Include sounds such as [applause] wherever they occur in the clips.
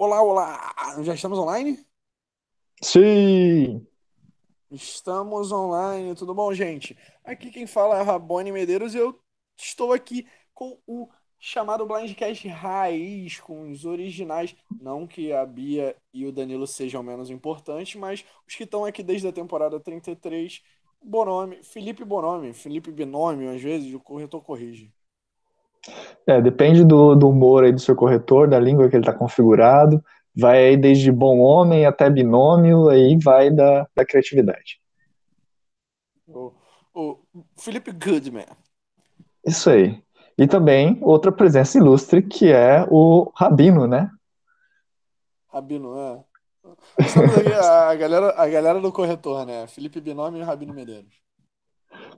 Olá, olá! Já estamos online? Sim! Estamos online, tudo bom, gente? Aqui quem fala é Rabone Medeiros e eu estou aqui com o chamado Blindcast Raiz, com os originais. Não que a Bia e o Danilo sejam menos importantes, mas os que estão aqui desde a temporada 33. Bonome, Felipe Bonome, Felipe Binômio, às vezes, o corretor corrige. É, depende do, do humor aí do seu corretor, da língua que ele está configurado. Vai aí desde bom homem até binômio, aí vai da, da criatividade. O, o Felipe Goodman. Isso aí. E também outra presença ilustre que é o Rabino, né? Rabino, é. A galera, a galera do corretor, né? Felipe Binômio e Rabino Medeiros.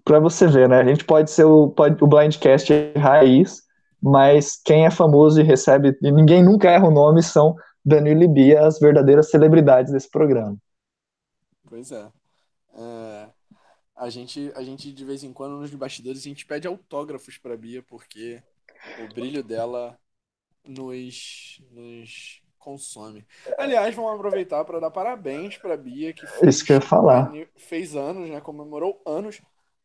Para você ver, né? A gente pode ser o, pode, o Blindcast raiz, mas quem é famoso e recebe, e ninguém nunca erra o nome, são Danilo e Bia, as verdadeiras celebridades desse programa. Pois é. é. a, gente, a gente, de vez em quando, nos bastidores, a gente pede autógrafos pra Bia, porque o brilho dela nos, nos consome. Aliás, vamos aproveitar para dar parabéns para Bia, que fez, Isso que eu ia falar. fez anos, né? Comemorou anos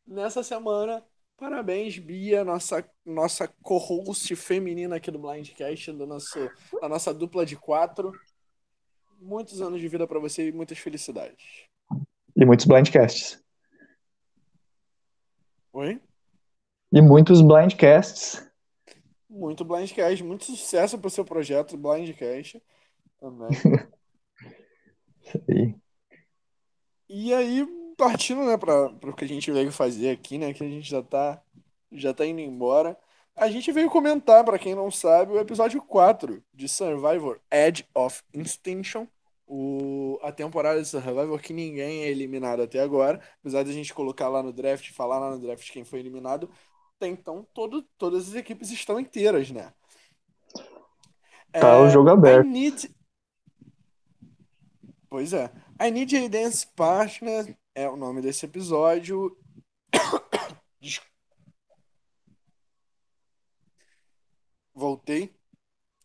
nessa semana. Parabéns, Bia, nossa, nossa co-host feminina aqui do Blindcast, do nosso, da nossa dupla de quatro. Muitos anos de vida para você e muitas felicidades. E muitos blindcasts. Oi? E muitos blindcasts. Muito blindcast, muito sucesso para o seu projeto blindcast também. [laughs] Sim. E aí, partindo, né, para o que a gente veio fazer aqui, né, que a gente já tá, já tá indo embora, a gente veio comentar, para quem não sabe, o episódio 4 de Survivor Edge of Extinction, o, a temporada de Survivor que ninguém é eliminado até agora, apesar de a gente colocar lá no draft, falar lá no draft quem foi eliminado, até então todo, todas as equipes estão inteiras, né? Tá é, o jogo aberto. Need... Pois é. I Need a Dance Partner é o nome desse episódio. [coughs] Voltei.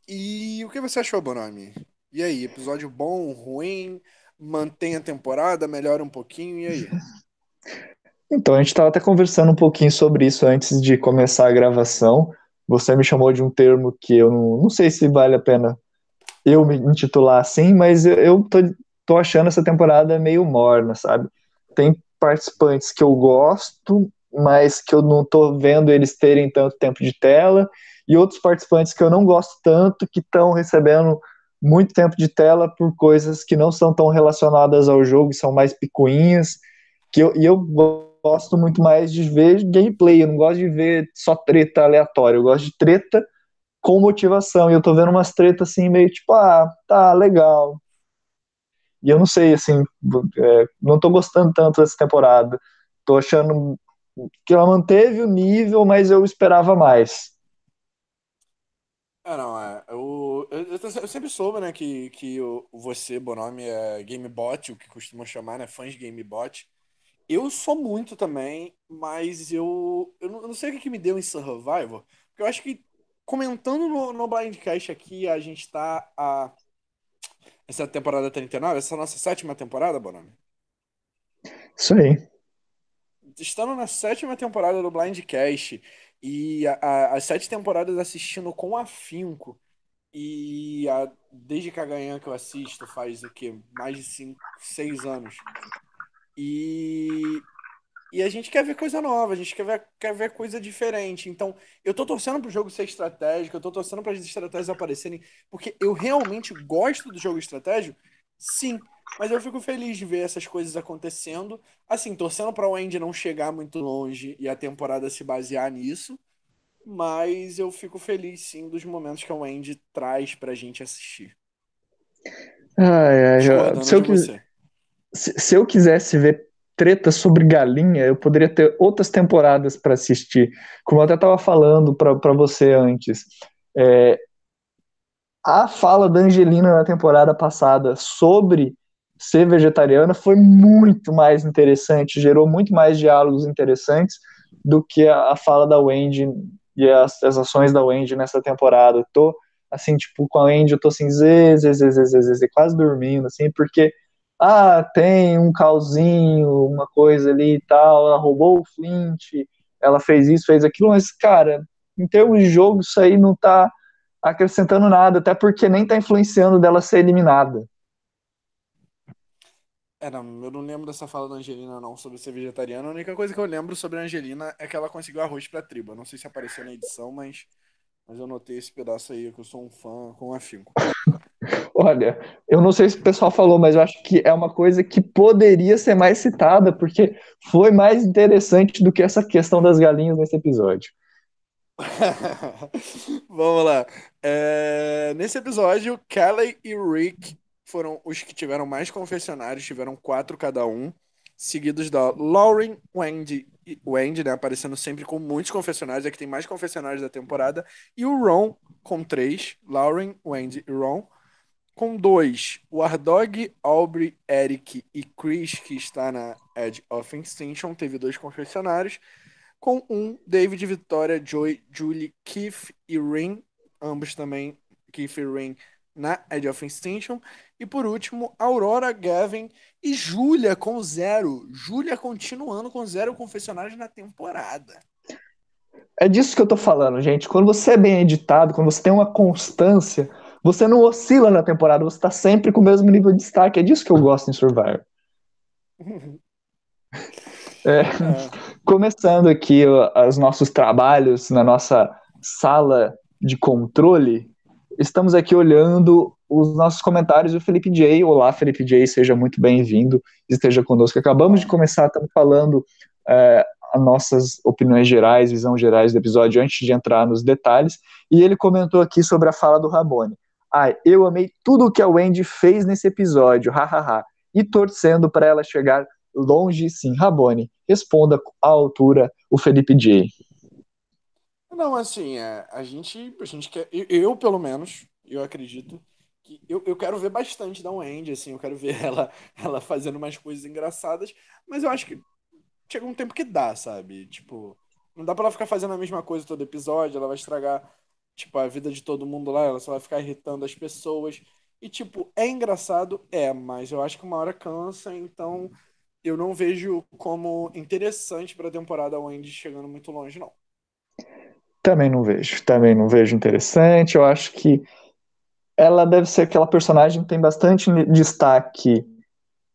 E o que você achou, Bonami? E aí, episódio bom, ruim? Mantém a temporada, melhora um pouquinho, e aí? Então, a gente estava até conversando um pouquinho sobre isso antes de começar a gravação. Você me chamou de um termo que eu não, não sei se vale a pena eu me intitular assim, mas eu, eu tô, tô achando essa temporada meio morna, sabe? Tem participantes que eu gosto, mas que eu não tô vendo eles terem tanto tempo de tela, e outros participantes que eu não gosto tanto, que estão recebendo muito tempo de tela por coisas que não são tão relacionadas ao jogo, são mais picuinhas, que eu, e eu gosto muito mais de ver gameplay, eu não gosto de ver só treta aleatória, eu gosto de treta com motivação, e eu tô vendo umas tretas assim, meio tipo, ah, tá, legal, e eu não sei, assim, é, não tô gostando tanto dessa temporada. Tô achando que ela manteve o nível, mas eu esperava mais. Ah, não, é. Eu, eu, eu, sempre soube, né, que, que o, você, Bonome, é GameBot, o que costumam chamar, né, fãs de GameBot. Eu sou muito também, mas eu, eu, não, eu não sei o que, que me deu em Survivor, porque eu acho que comentando no, no Blindcast aqui, a gente tá a essa é temporada 39? Essa é a nossa sétima temporada, Bonami? Isso aí. Estando na sétima temporada do Blindcast e a, a, as sete temporadas assistindo com afinco e a, desde Caganhã que eu assisto faz o quê? Mais de cinco, seis anos. E e a gente quer ver coisa nova, a gente quer ver, quer ver coisa diferente. Então, eu tô torcendo pro jogo ser estratégico, eu tô torcendo para as estratégias aparecerem, porque eu realmente gosto do jogo estratégico, sim. Mas eu fico feliz de ver essas coisas acontecendo. Assim, torcendo pra Wendy não chegar muito longe e a temporada se basear nisso. Mas eu fico feliz, sim, dos momentos que a Wendy traz pra gente assistir. Ai, ai, se, eu quis... se, se eu quisesse ver treta sobre galinha, eu poderia ter outras temporadas para assistir. Como eu até estava falando para você antes, é, a fala da Angelina na temporada passada sobre ser vegetariana foi muito mais interessante, gerou muito mais diálogos interessantes do que a, a fala da Wendy e as, as, ações da Wendy nessa temporada. Tô, assim, tipo, com a Andy eu tô assim, zê, zê, zê, zê, zê, zê, quase dormindo, assim, porque, ah, tem um calzinho, uma coisa ali e tal, ela roubou o Flint, ela fez isso, fez aquilo, mas, cara, em termos de jogo, isso aí não tá acrescentando nada, até porque nem tá influenciando dela ser eliminada. É, não, eu não lembro dessa fala da Angelina, não, sobre ser vegetariana. A única coisa que eu lembro sobre a Angelina é que ela conseguiu arroz pra tribo. Eu não sei se apareceu na edição, mas, mas eu notei esse pedaço aí, que eu sou um fã com afinco. Olha, eu não sei se o pessoal falou, mas eu acho que é uma coisa que poderia ser mais citada, porque foi mais interessante do que essa questão das galinhas nesse episódio. [laughs] Vamos lá. É, nesse episódio, Kelly e Rick foram os que tiveram mais confessionários, tiveram quatro cada um, seguidos da Lauren, Wendy, Wendy, né, aparecendo sempre com muitos confessionários, é que tem mais confessionários da temporada, e o Ron com três, Lauren, Wendy e Ron, com dois, o Ardog, Aubrey, Eric e Chris, que está na Edge of Extinction, teve dois confessionários, com um, David, Vitória, Joy, Julie, Keith e Rin, ambos também, Keith e Rin, na Edge of Extinction. E por último, Aurora, Gavin e Júlia com zero. Júlia continuando com zero confessionários na temporada. É disso que eu tô falando, gente. Quando você é bem editado, quando você tem uma constância, você não oscila na temporada, você tá sempre com o mesmo nível de destaque. É disso que eu gosto em Survivor. é, [laughs] é. Começando aqui os nossos trabalhos na nossa sala de controle, estamos aqui olhando os nossos comentários do Felipe J. Olá, Felipe J, seja muito bem-vindo, esteja conosco. Acabamos de começar, estamos falando é, as nossas opiniões gerais, visão gerais do episódio antes de entrar nos detalhes, e ele comentou aqui sobre a fala do Rabone. Ai, eu amei tudo o que a Wendy fez nesse episódio, hahaha, e torcendo para ela chegar longe sim. Rabone, responda à altura o Felipe J. Não, assim, é, a gente, a gente quer, eu, eu pelo menos, eu acredito que eu, eu quero ver bastante da Wendy, assim, eu quero ver [laughs] ela, ela fazendo umas coisas engraçadas, mas eu acho que chega um tempo que dá, sabe? Tipo, não dá pra ela ficar fazendo a mesma coisa todo episódio, ela vai estragar, tipo, a vida de todo mundo lá, ela só vai ficar irritando as pessoas. E, tipo, é engraçado? É, mas eu acho que uma hora cansa, então eu não vejo como interessante pra temporada a Wendy chegando muito longe, não. Também não vejo, também não vejo interessante. Eu acho que ela deve ser aquela personagem que tem bastante destaque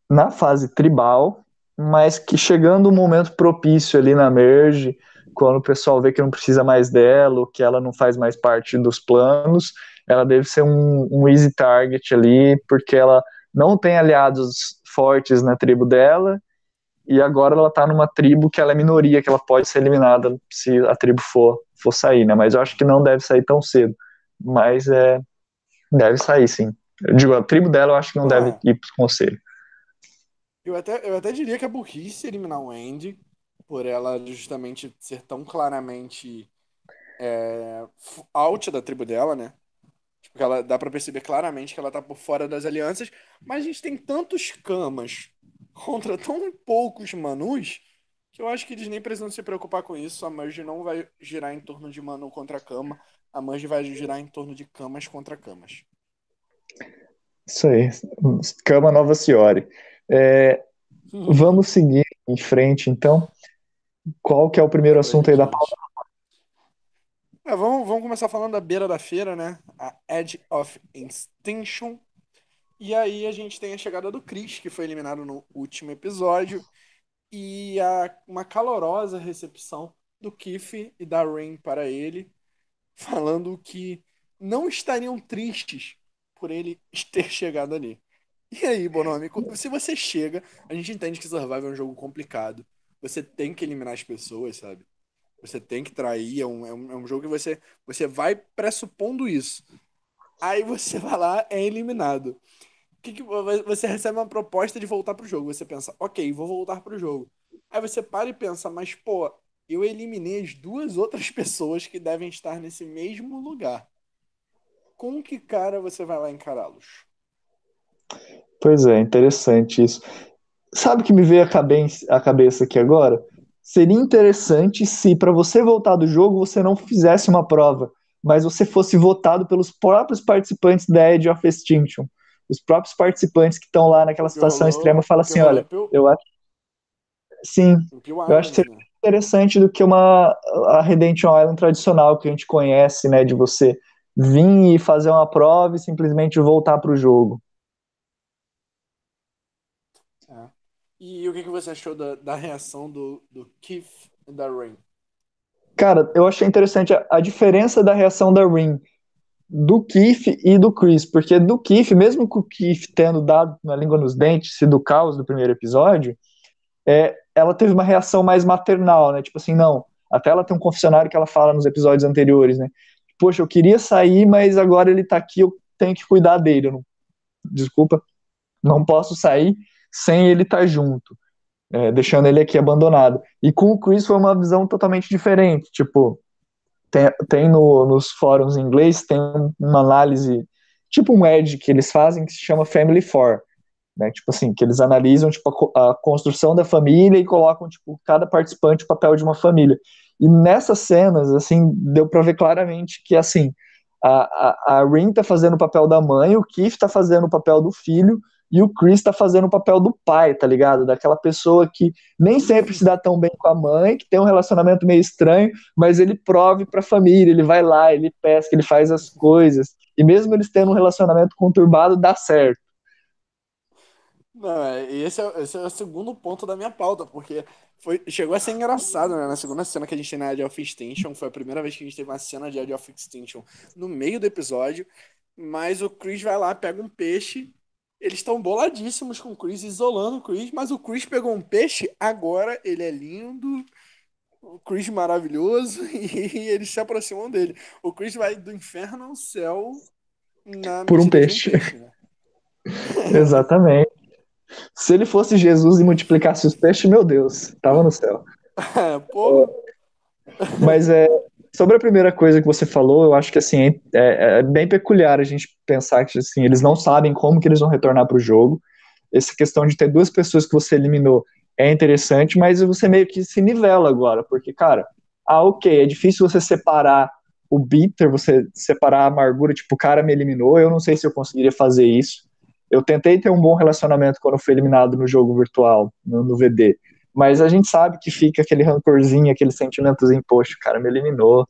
na fase tribal, mas que chegando um momento propício ali na merge, quando o pessoal vê que não precisa mais dela, que ela não faz mais parte dos planos, ela deve ser um, um easy target ali, porque ela não tem aliados fortes na tribo dela, e agora ela tá numa tribo que ela é minoria, que ela pode ser eliminada se a tribo for, for sair, né? Mas eu acho que não deve sair tão cedo. Mas é, Deve sair, sim. Eu digo, a tribo dela eu acho que não deve ir pro conselho. Eu até, eu até diria que é burrice eliminar o Andy, por ela justamente ser tão claramente é, out da tribo dela, né? Tipo, ela dá para perceber claramente que ela tá por fora das alianças, mas a gente tem tantos camas contra tão poucos manus que eu acho que eles nem precisam se preocupar com isso. A Merge não vai girar em torno de Manu contra Cama. A Merge vai girar em torno de camas contra camas. Isso aí. Cama Nova Senhora. É, hum. Vamos seguir em frente, então. Qual que é o primeiro assunto aí da pauta? É, vamos, vamos começar falando da beira da feira, né? A Edge of Extinction. E aí a gente tem a chegada do Chris, que foi eliminado no último episódio e a, uma calorosa recepção do Kiff e da Rain para ele, falando que não estariam tristes por ele [laughs] ter chegado ali. E aí, Bonomi, se você chega, a gente entende que Survival é um jogo complicado. Você tem que eliminar as pessoas, sabe? Você tem que trair, é um, é um, é um jogo que você, você vai pressupondo isso. Aí você [laughs] vai lá, é eliminado que, que você recebe uma proposta de voltar pro jogo. Você pensa, ok, vou voltar pro jogo. Aí você para e pensa, mas pô, eu eliminei as duas outras [laughs] pessoas que devem estar nesse mesmo lugar. Com que cara você vai lá encará-los? Pois é, interessante isso. Sabe o que me veio cabeça, a cabeça aqui agora? Seria interessante se para você voltar do jogo você não fizesse uma prova mas você fosse votado pelos próprios participantes da Edge of Extinction. Os próprios participantes que estão lá naquela situação extrema falam assim, olha, eu acho Sim, eu acho que seria interessante do que uma a Redemption Island tradicional que a gente conhece, né, de você vir e fazer uma prova e simplesmente voltar para o jogo. É. E o que, que você achou da, da reação do, do Keith e da Rain? Cara, eu achei interessante a, a, diferença da reação da Rin do Keith e do Chris, porque do Keith, mesmo com o Keith tendo dado na língua nos dentes, sido o caos do primeiro episódio, é, ela teve uma reação mais maternal, né? Tipo assim, não. Até ela tem um confessionário que ela fala nos episódios anteriores, né? Poxa, eu queria sair, mas agora ele tá aqui, eu tenho que cuidar dele. Não, desculpa, não posso sair sem ele estar tá junto é, deixando ele aqui abandonado. E com o Chris foi uma visão totalmente diferente. Tipo, tem, tem no, nos fóruns em inglês, tem uma análise, tipo um edge que eles fazem que se chama Family Four. Né, tipo assim, que eles analisam tipo, a, a, construção da família e colocam tipo, cada participante o papel de uma família. E nessas cenas, assim, deu para ver claramente que assim, a, a, a Rin tá fazendo o papel da mãe, o Keith tá fazendo o papel do filho, e o Chris tá fazendo o papel do pai, tá ligado? Daquela pessoa que nem sempre se dá tão bem com a mãe, que tem um relacionamento meio estranho, mas ele prove pra família, ele vai lá, ele pesca, ele faz as coisas. E mesmo eles tendo um relacionamento conturbado, dá certo. Não, é, esse é, esse é o segundo ponto da minha pauta, porque foi, chegou a ser engraçado, né? Na segunda cena que a gente tem na Edge of Extinction, foi a primeira vez que a gente teve uma cena de Edge of Extinction no meio do episódio, mas o Chris vai lá, pega um peixe eles estão boladíssimos com o Chris, isolando o Chris, mas o Chris pegou um peixe, agora ele é lindo, o Chris maravilhoso, [laughs] e eles se aproximam dele. O Chris vai do inferno ao céu por um peixe. Um peixe né? [laughs] Exatamente. Se ele fosse Jesus e multiplicasse os peixes, meu Deus, tava no céu. É, pô. Mas é, Sobre a primeira coisa que você falou, eu acho que assim é, é, é bem peculiar a gente pensar que assim eles não sabem como que eles vão retornar para o jogo. Essa questão de ter duas pessoas que você eliminou é interessante, mas você meio que se nivela agora, porque cara, ah, ok, é difícil você separar o bitter, você separar a amargura, tipo, o cara me eliminou, eu não sei se eu conseguiria fazer isso. Eu tentei ter um bom relacionamento quando fui eliminado no jogo virtual, no, no VD. Mas a gente sabe que fica aquele rancorzinho, aquele sentimentozinho, poxa, o cara me eliminou.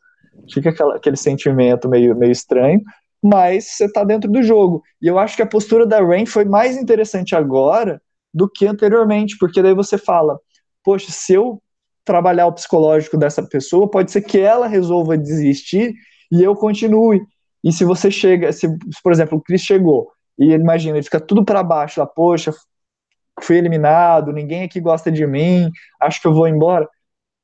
Fica aquela, aquele sentimento meio, meio estranho, mas você tá dentro do jogo. E eu acho que a postura da Rain foi mais interessante agora do que anteriormente, porque daí você fala, poxa, se eu trabalhar o psicológico dessa pessoa, pode ser que ela resolva desistir e eu continue. E se você chega, se, por exemplo, o Chris chegou e imagina, ele fica tudo para baixo lá, poxa, fui eliminado, ninguém aqui gosta de mim, acho que eu vou embora.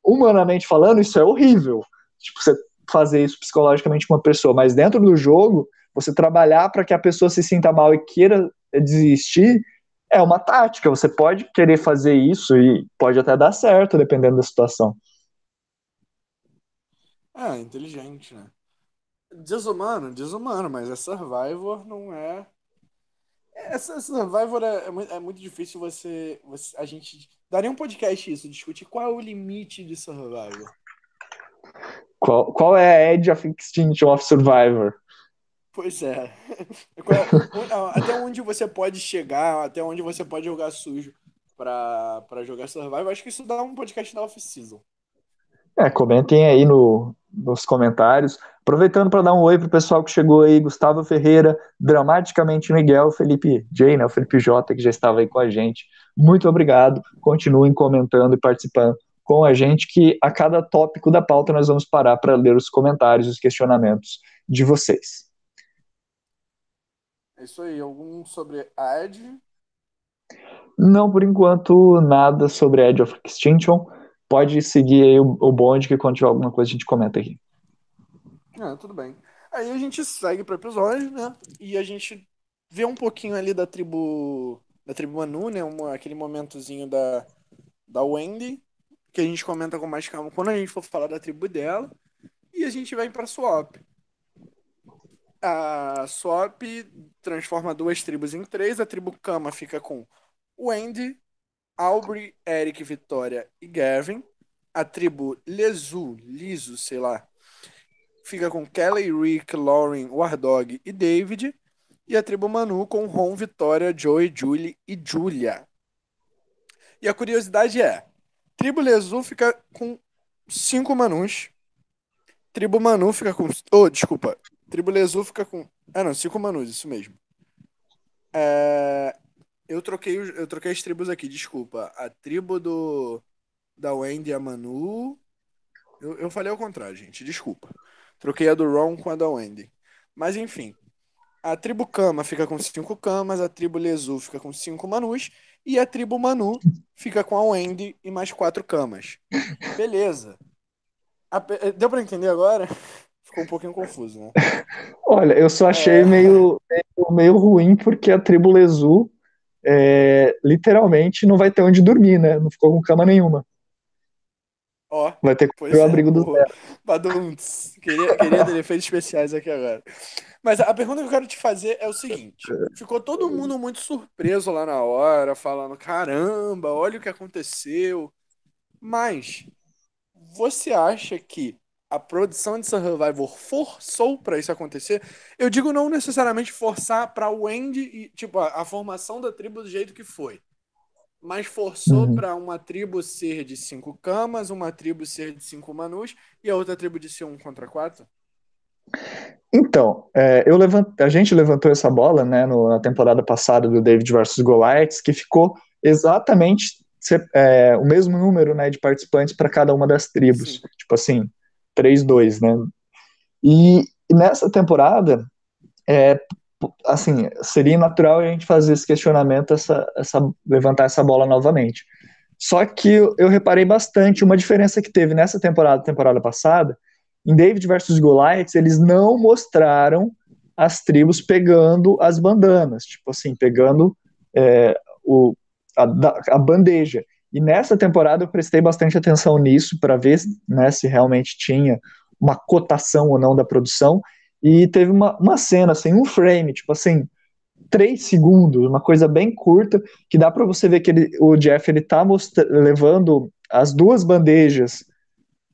Humanamente falando, isso é horrível. Tipo, você fazer isso psicologicamente com uma pessoa, mas dentro do jogo, você trabalhar para que a pessoa se sinta mal e queira desistir, é uma tática. Você pode querer fazer isso e pode até dar certo, dependendo da situação. É, inteligente, né? Desumano, desumano, mas é Survivor, não é essa Survivor é, é, é, muito difícil você, você. A gente. Daria um podcast isso, discutir qual é o limite de Survivor. Qual, qual é a Edge of Extinction of Survivor? Pois é. [laughs] é até onde você pode chegar, até onde você pode jogar sujo pra, pra jogar Survivor. Acho que isso dá um podcast da off-season. É, comentem aí no, nos comentários. Aproveitando para dar um oi pro pessoal que chegou aí, Gustavo Ferreira, dramaticamente Miguel, Felipe J, né, o Felipe J, que já estava aí com a gente. Muito obrigado. Continuem comentando e participando com a gente, que a cada tópico da pauta nós vamos parar para ler os comentários, os questionamentos de vocês. É isso aí. Algum sobre a Edge? Não, por enquanto, nada sobre Edge of Extinction pode seguir aí o, o bonde que quando tiver alguma coisa a gente comenta aqui. Ah, tudo bem. Aí a gente segue pro episódio, né? E a gente vê um pouquinho ali da tribo da tribo Manu, né? Um, aquele momentozinho da, da Wendy, que a gente comenta com mais calma quando a gente for falar da tribo dela. E a gente vai pra Swap. A Swap transforma duas tribos em três. A tribo Kama fica com Wendy, Aubrey, Eric, Vitória e Gavin. A tribo Lezu, Liso, sei lá, fica com Kelly, Rick, Lauren, Wardog e David. E a tribo Manu com Ron, Vitória, Joey, Julie e Julia. E a curiosidade é: tribo Lezu fica com cinco Manus. Tribo Manu fica com. Oh, desculpa. Tribo Lezu fica com. Ah, não, cinco Manus, isso mesmo. É... Eu troquei, eu troquei as tribos aqui, desculpa. A tribo do da Wendy e a Manu. Eu, eu falei ao contrário, gente, desculpa. Troquei a do Ron com a da Wendy. Mas enfim. A tribo Kama fica com cinco camas, a tribo Lezu fica com cinco Manus, e a tribo Manu fica com a Wendy e mais quatro camas. Beleza. A, eh, deu para entender agora? [laughs] Ficou um pouquinho confuso, né? Olha, eu só achei é... meio, meio, meio, ruim porque a tribo Lezu é, literalmente não vai ter onde dormir, né? Não ficou com cama nenhuma. Ó, vai ter que ter o é, abrigo do. Badunts. Queria, queria ter efeitos especiais aqui agora. Mas a pergunta que eu quero te fazer é o seguinte: ficou todo mundo muito surpreso lá na hora, falando: caramba, olha o que aconteceu. Mas você acha que a produção de Survivor forçou para isso acontecer? Eu digo não necessariamente forçar para o Wendy e tipo a, a, formação da tribo do jeito que foi, mas forçou uhum. para uma tribo ser de cinco camas, uma tribo ser de cinco manus e a outra tribo de ser um contra quatro. Então, é, eu levant... a gente levantou essa bola né, no, na temporada passada do David versus Goliaths, que ficou exatamente é, o mesmo número né, de participantes para cada uma das tribos. Sim. Tipo assim, 3-2, né? E, e nessa temporada, é, assim, seria natural a gente fazer esse questionamento, essa, essa, levantar essa bola novamente. Só que eu, eu reparei bastante uma diferença que teve nessa temporada, temporada passada, em David versus Goliath, eles não mostraram as tribos pegando as bandanas, tipo assim, pegando é, o, a, a, bandeja. E nessa temporada eu prestei bastante atenção nisso para ver né, se realmente tinha uma cotação ou não da produção. E teve uma, uma cena, assim, um frame, tipo assim, três segundos, uma coisa bem curta, que dá para você ver que ele, o Jeff ele tá levando as duas bandejas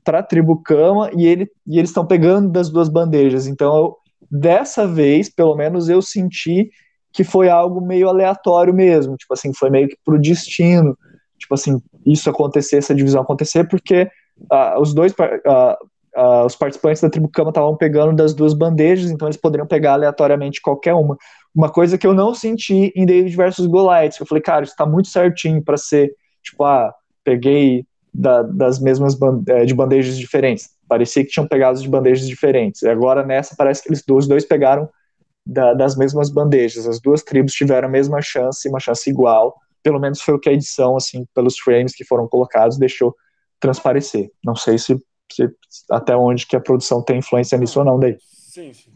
para a tribo Cama e, ele, e eles estão pegando das duas bandejas. Então, eu, dessa vez, pelo menos, eu senti que foi algo meio aleatório mesmo, tipo assim, foi meio que pro destino, tipo assim, isso acontecer, essa divisão acontecer, porque uh, os dois, uh, uh, os participantes da tribo Cama estavam pegando das duas bandejas, então eles poderiam pegar aleatoriamente qualquer uma. Uma coisa que eu não senti em David versus Goliath, eu falei, cara, isso tá muito certinho para ser, tipo, ah, peguei da, das mesmas é, de bandejas diferentes. Parecia que tinham pegado de bandejas diferentes. E agora nessa parece que eles os dois pegaram da, das mesmas bandejas. As duas tribos tiveram a mesma chance, uma chance igual. Pelo menos foi o que a edição, assim, pelos frames que foram colocados, deixou transparecer. Não sei se, se até onde que a produção tem influência nisso ou não daí. Sim, sim.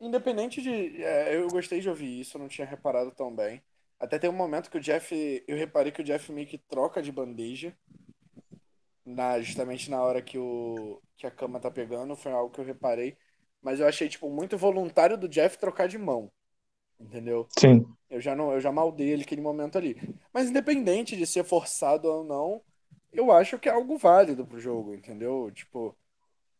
Independente de. É, eu gostei de ouvir isso, não tinha reparado tão bem. Até tem um momento que o Jeff. Eu reparei que o Jeff meio que troca de bandeja. Na, justamente na hora que, o, que a cama tá pegando. Foi algo que eu reparei. Mas eu achei, tipo, muito voluntário do Jeff trocar de mão. Entendeu? Sim. Eu já não, eu já maldei ele aquele momento ali. Mas independente de ser forçado ou não, eu acho que é algo válido pro jogo, entendeu? Tipo,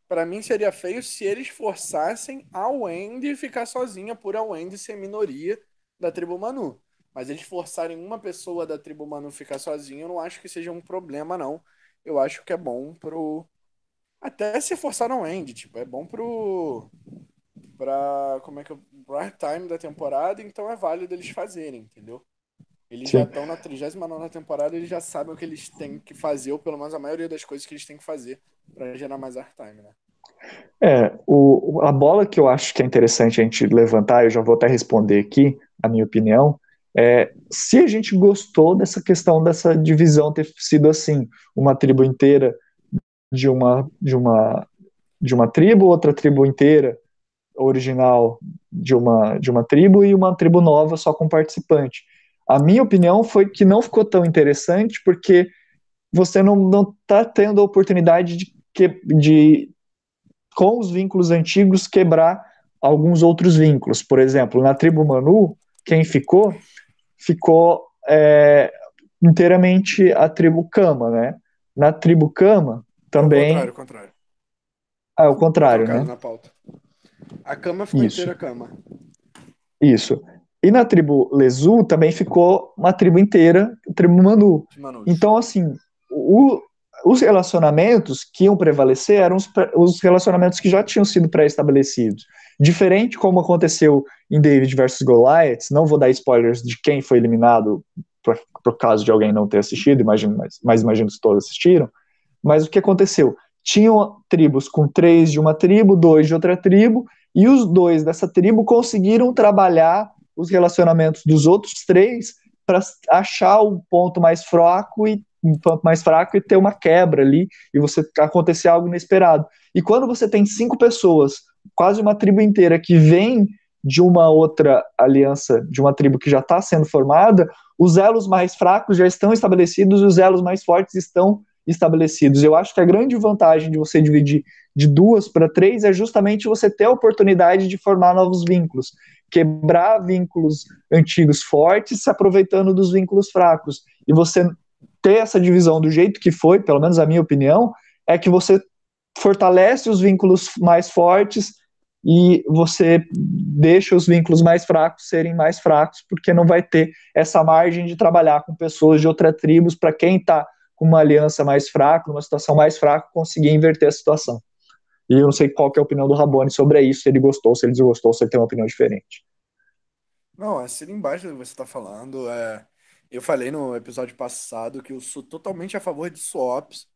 para mim seria feio se eles forçassem a Wendy ficar sozinha por a Wendy ser minoria da tribo Manu. Mas eles forçarem uma pessoa da tribo Manu ficar sozinha, eu não acho que seja um problema, não. Eu acho que é bom pro. Até se forçar não end, tipo, é bom pro. Pra. Como é que. Pro time da temporada, então é válido eles fazerem, entendeu? Eles Sim. já estão na 39 temporada, eles já sabem o que eles têm que fazer, ou pelo menos a maioria das coisas que eles têm que fazer para gerar mais airtime, né? É, o, a bola que eu acho que é interessante a gente levantar, eu já vou até responder aqui, a minha opinião, é, se a gente gostou dessa questão dessa divisão ter sido assim, uma tribo inteira de uma de uma de uma tribo, outra tribo inteira original de uma de uma tribo e uma tribo nova só com participante. A minha opinião foi que não ficou tão interessante porque você não não está tendo a oportunidade de, que, de com os vínculos antigos quebrar alguns outros vínculos. Por exemplo, na tribo Manu, quem ficou ficou é, inteiramente a tribo Kama, né? Na tribo Kama também. contrário, contrário. Ah, é o contrário, né? na pauta. A cama ficou Isso. inteira cama. Isso. E na tribo Lezu também ficou uma tribo inteira, a tribo Manu. Então, assim, o- os relacionamentos que iam prevalecer eram os, os relacionamentos que já tinham sido pré-estabelecidos. Diferente como aconteceu em David versus Goliath, não vou dar spoilers de quem foi eliminado, por, por caso de alguém não ter assistido, imagino, mas, mas imagino que todos assistiram. Mas o que aconteceu? Tinham tribos com três de uma tribo, dois de outra tribo, e os dois dessa tribo conseguiram trabalhar os relacionamentos dos outros três para achar o ponto mais fraco e um ponto mais fraco e ter uma quebra ali e você acontecer algo inesperado. E quando você tem cinco pessoas, quase uma tribo inteira que vem de uma outra aliança, de uma tribo que já está sendo formada, os elos mais fracos já estão estabelecidos os elos mais fortes estão estabelecidos. Eu acho que a grande vantagem de você dividir de duas para três é justamente você ter a oportunidade de formar novos vínculos, quebrar vínculos antigos fortes, se aproveitando dos vínculos fracos. E você ter essa divisão do jeito que foi, pelo menos a minha opinião, é que você fortalece os vínculos mais fortes e você deixa os vínculos mais fracos serem mais fracos, porque não vai ter essa margem de trabalhar com pessoas de outras tribos para quem está com uma aliança mais fraca, numa situação mais fraca, conseguir inverter a situação. E eu não sei qual é a opinião do Rabone sobre isso, se ele gostou, se ele desgostou, se ele tem uma opinião diferente. Não, assina embaixo do que você está falando. É, eu falei no episódio passado que eu sou totalmente a favor de swaps,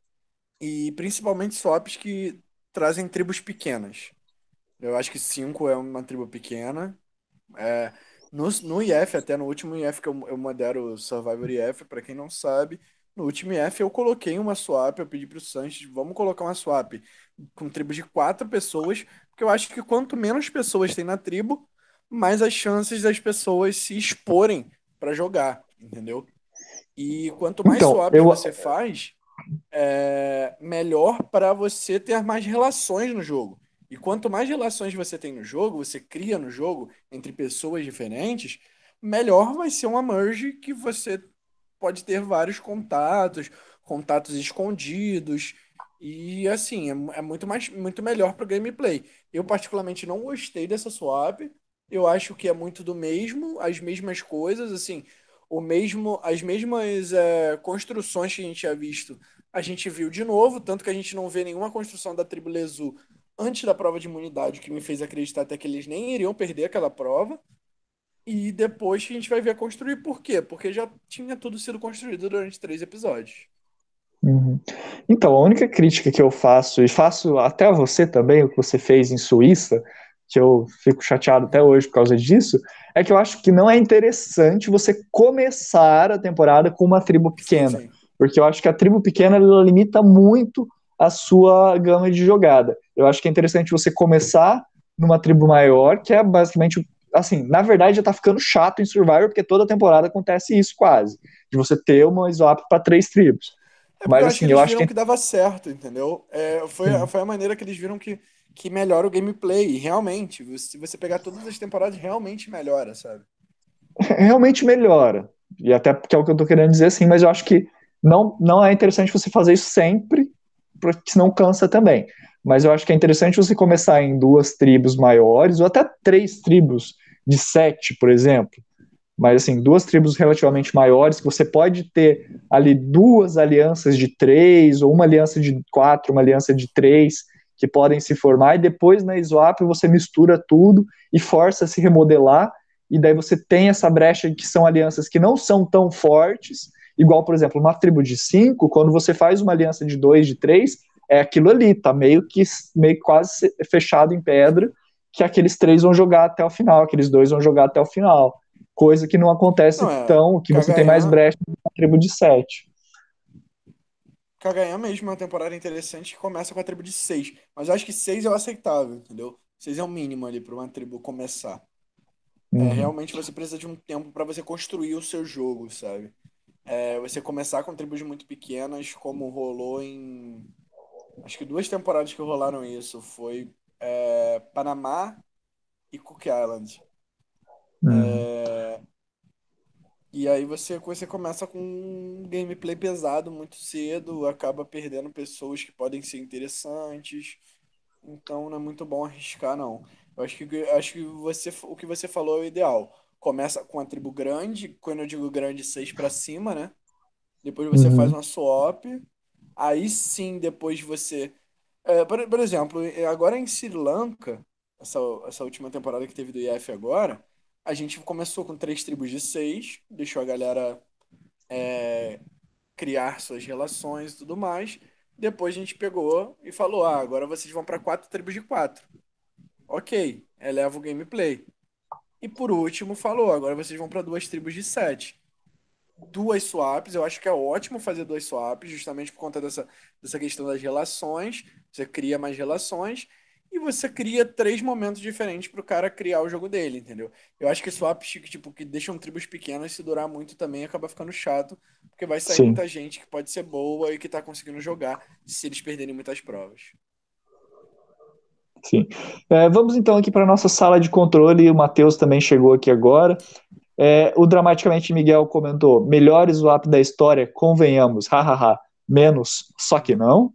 e principalmente swaps que trazem tribos pequenas. Eu acho que 5 é uma tribo pequena. É, no, no IF, até no último IF que eu, eu modero o Survivor IF, para quem não sabe, no último IF eu coloquei uma swap, eu pedi pro Sanches, vamos colocar uma swap com tribo de quatro pessoas, porque eu acho que quanto menos pessoas tem na tribo, mais as chances das pessoas se exporem para jogar, entendeu? E quanto mais Então, swap eu- você faz, é melhor para você ter mais relações no jogo. E quanto mais relações você tem no jogo, você cria no jogo entre pessoas diferentes, melhor vai ser uma merge que você pode ter vários contatos, contatos escondidos. E assim, é, é muito mais, muito melhor para gameplay. Eu particularmente não gostei dessa swap. Eu acho que é muito do mesmo, as mesmas coisas, assim, o mesmo, as mesmas é, construções que a gente tinha visto, a gente viu de novo, tanto que a gente não vê nenhuma construção da tribo Lezu antes da prova de imunidade, que me fez acreditar até que eles nem iriam perder aquela prova. E depois a gente vai ver construir. Por quê? Porque já tinha tudo sido construído durante três episódios. Uhum. Então, a única crítica que eu faço, e faço até a você também, o que você fez em Suíça, que eu fico chateado até hoje por causa disso, é que eu acho que não é interessante você começar a temporada com uma tribo pequena. Sim, sim. porque eu acho que a tribo pequena ela limita muito a sua gama de jogada. Eu acho que é interessante você começar numa tribo maior, que é basicamente assim, na verdade já tá ficando chato em Survivor, porque toda temporada acontece isso quase, de você ter uma swap para três tribos. É Mas eu assim, eu acho que que dava certo, entendeu? É, foi, Sim. foi a maneira que eles viram que, que melhora o gameplay. E realmente, se você pegar todas as temporadas, realmente melhora, sabe? [laughs] realmente melhora. E até porque é o que eu tô querendo dizer assim, mas eu acho que não, não é interessante você fazer isso sempre, porque senão cansa também. Mas eu acho que é interessante você começar em duas tribos maiores, ou até três tribos de sete, por exemplo. Mas assim, duas tribos relativamente maiores, que você pode ter ali duas alianças de três, ou uma aliança de quatro, uma aliança de três, que podem se formar, e depois na swap você mistura tudo e força a se remodelar, e daí você tem essa brecha que são alianças que não são tão fortes, igual, por exemplo, uma tribo de cinco, quando você faz uma aliança de dois, de três, é aquilo ali, tá meio que meio quase fechado em pedra, que aqueles três vão jogar até o final, aqueles dois vão jogar até o final. Coisa que não acontece Não, é, tão, que você tem mais brecha na tribo de sete. Kagayama mesmo é uma temporada interessante que começa com a tribo de seis. Mas eu acho que seis é o aceitável, entendeu? Seis é o mínimo ali para uma tribo começar. É, Uhum. realmente você precisa de um tempo para você construir o seu jogo, sabe? É, você começar com tribos muito pequenas, como rolou em. Acho que duas temporadas que rolaram isso. Foi é, Panamá e Cook Island. Uhum. É, E aí você, você começa com um gameplay pesado muito cedo, acaba perdendo pessoas que podem ser interessantes. Então não é muito bom arriscar, não. Eu acho que, acho que você, o que você falou é o ideal. Começa com a tribo grande, quando eu digo grande, seis pra cima, né? Depois você faz Uhum, uma swap. Aí sim, depois você. é, por, por exemplo, é, agora em Sri Lanka, essa, essa última temporada que teve do IF agora, a gente começou com três tribos de seis, deixou a galera criar suas relações e tudo mais. Depois a gente pegou e falou: ah, agora vocês vão para quatro tribos de quatro. Ok, eleva o gameplay. E por último, falou: agora vocês vão para duas tribos de sete. Duas swaps, eu acho que é ótimo fazer duas swaps, justamente por conta dessa, dessa questão das relações. Você cria mais relações e você cria três momentos diferentes para o cara criar o jogo dele, entendeu? Eu acho que swaps que, tipo, que deixam tribos pequenas, se durar muito também, acaba ficando chato, porque vai sair sim. muita gente que pode ser boa e que tá conseguindo jogar se eles perderem muitas provas. Sim. É, vamos então aqui para nossa sala de controle. O Matheus também chegou aqui agora. É, o Dramaticamente Miguel comentou: melhor swap da história, convenhamos, hahaha. Menos, só que não.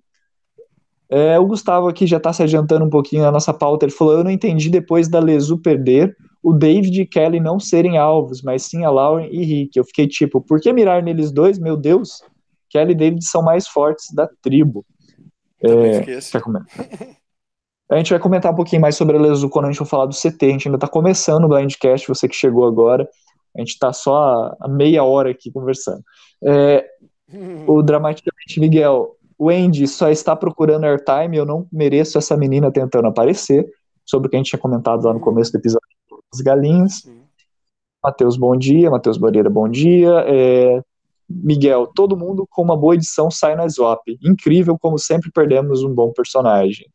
É, o Gustavo aqui já está se adiantando um pouquinho na nossa pauta. Ele falou: Eu não entendi depois da Lesu perder, o David e Kelly não serem alvos, mas sim a Lauren e Rick. Eu fiquei tipo: por que mirar neles dois? Meu Deus, Kelly e David são mais fortes da tribo. Quer assim. comentar? [laughs] A gente vai comentar um pouquinho mais sobre a Lesu quando a gente for falar do CT. A gente ainda está começando o Blindcast, você que chegou agora. A gente está só há meia hora aqui conversando. É, [laughs] o Dramaticamente Miguel, o Andy só está procurando airtime, eu não mereço essa menina tentando aparecer, sobre o que a gente tinha comentado lá no começo do episódio das galinhas. Matheus, bom dia. Matheus Moreira, bom dia. É, Miguel, todo mundo com uma boa edição sai na swap. Incrível, como sempre perdemos um bom personagem.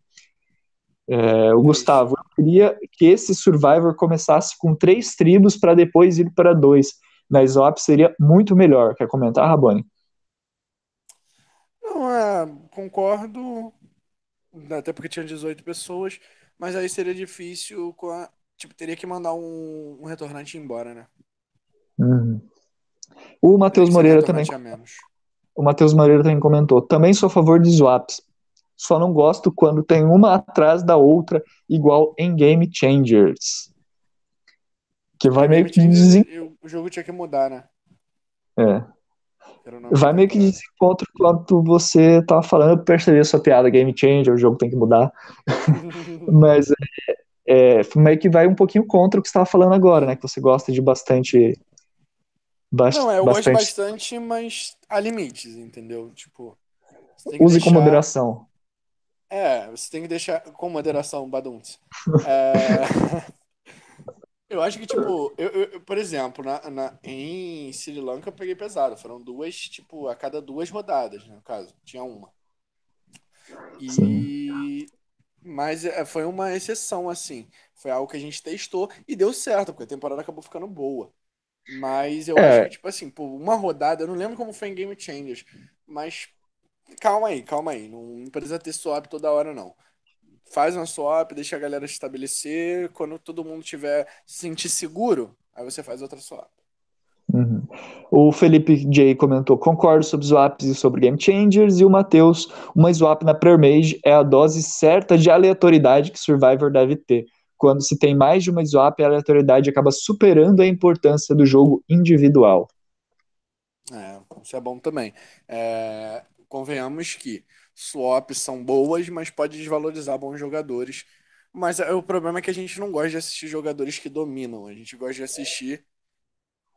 É, o. Gustavo, eu queria que esse Survivor começasse com três tribos para depois ir para dois. Na swap seria muito melhor. Quer comentar, Rabone? Não, é, concordo, até porque tinha 18 pessoas, mas aí seria difícil com a, tipo, teria que mandar um, um retornante embora, né? Uhum. O Matheus Moreira também. O Matheus Moreira também comentou. Também sou a favor de swaps. Só não gosto quando tem uma atrás da outra, igual em Game Changers. Que vai meio que desen... o jogo tinha que mudar, né? é. Vai meio que desencontro quando você tava falando. Eu percebi a sua piada, Game Changer, o jogo tem que mudar. [laughs] Mas é, é, meio que vai um pouquinho contra o que você estava falando agora, né? Que você gosta de bastante. bas- Não, é, eu gosto bastante. bastante, mas há limites, entendeu? Tipo, Use com deixar. moderação. É, você tem que deixar com moderação, Baduntz. É, [laughs] Eu acho que, tipo, eu, eu- por exemplo, na, na- em Sri Lanka eu peguei pesado. Foram duas, tipo, a cada duas rodadas, né, no caso. Tinha uma. Sim. E. Mas é, foi uma exceção, assim. Foi algo que a gente testou e deu certo, porque a temporada acabou ficando boa. Mas eu acho É, que, tipo assim, por uma rodada, eu não lembro como foi em Game Changers, mas calma aí, calma aí. Não precisa ter swap toda hora, não. Faz uma swap, deixa a galera estabelecer. Quando todo mundo tiver se sentir seguro, aí você faz outra swap. Uhum. O Felipe J comentou: concordo sobre swaps e sobre game changers. E o Matheus, uma swap na Premage é a dose certa de aleatoriedade que Survivor deve ter. Quando se tem mais de uma swap, a aleatoriedade acaba superando a importância do jogo individual. É, isso é bom também. É, convenhamos que swaps são boas, mas pode desvalorizar bons jogadores. Mas é, o problema é que a gente não gosta de assistir jogadores que dominam. A gente gosta de assistir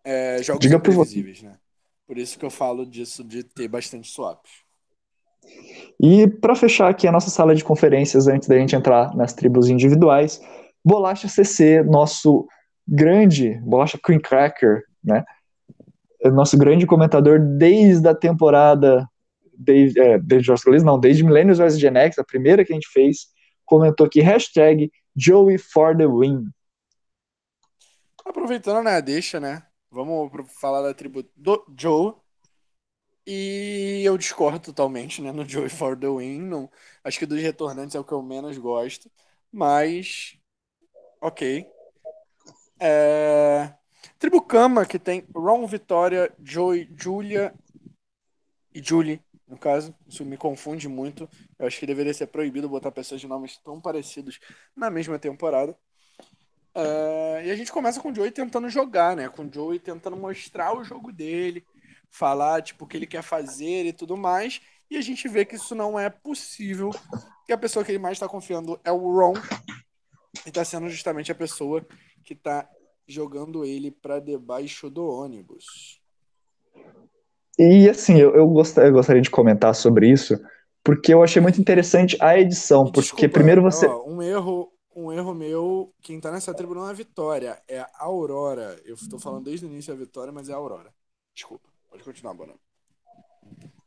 é, jogos Diga imprevisíveis, né? Por isso que eu falo disso de ter bastante swaps. E para fechar aqui a nossa sala de conferências, antes da gente entrar nas tribos individuais, Bolacha CC, nosso grande, Bolacha Cream Cracker, né? Nosso grande comentador desde a temporada, desde, é, desde não, desde Millennials vs Gen X, a primeira que a gente fez, comentou aqui, hashtag Joey for the win. Aproveitando, né, deixa, né? Vamos falar da tribo do Joe. E eu discordo totalmente, né, no Joey for the win. Não, acho que dos retornantes é o que eu menos gosto. Mas, ok. É... Tribo Kama, que tem Ron, Vitória, Joey, Julia e Julie, No caso, isso me confunde muito. Eu acho que deveria ser proibido botar pessoas de nomes tão parecidos na mesma temporada. Uh, e a gente começa com o Joey tentando jogar, né? Com o Joey tentando mostrar o jogo dele, falar tipo o que ele quer fazer e tudo mais. E a gente vê que isso não é possível. Que a pessoa que ele mais está confiando é o Ron. E está sendo justamente a pessoa que está jogando ele para debaixo do ônibus. E assim, eu, eu, gostaria, eu gostaria de comentar sobre isso, porque eu achei muito interessante a edição, porque Desculpa, primeiro você. Ó, um erro, um erro meu, quem tá nessa tribo não é a Vitória, é a Aurora. Eu tô falando desde o início a Vitória, mas é a Aurora. Desculpa, pode continuar, Bono.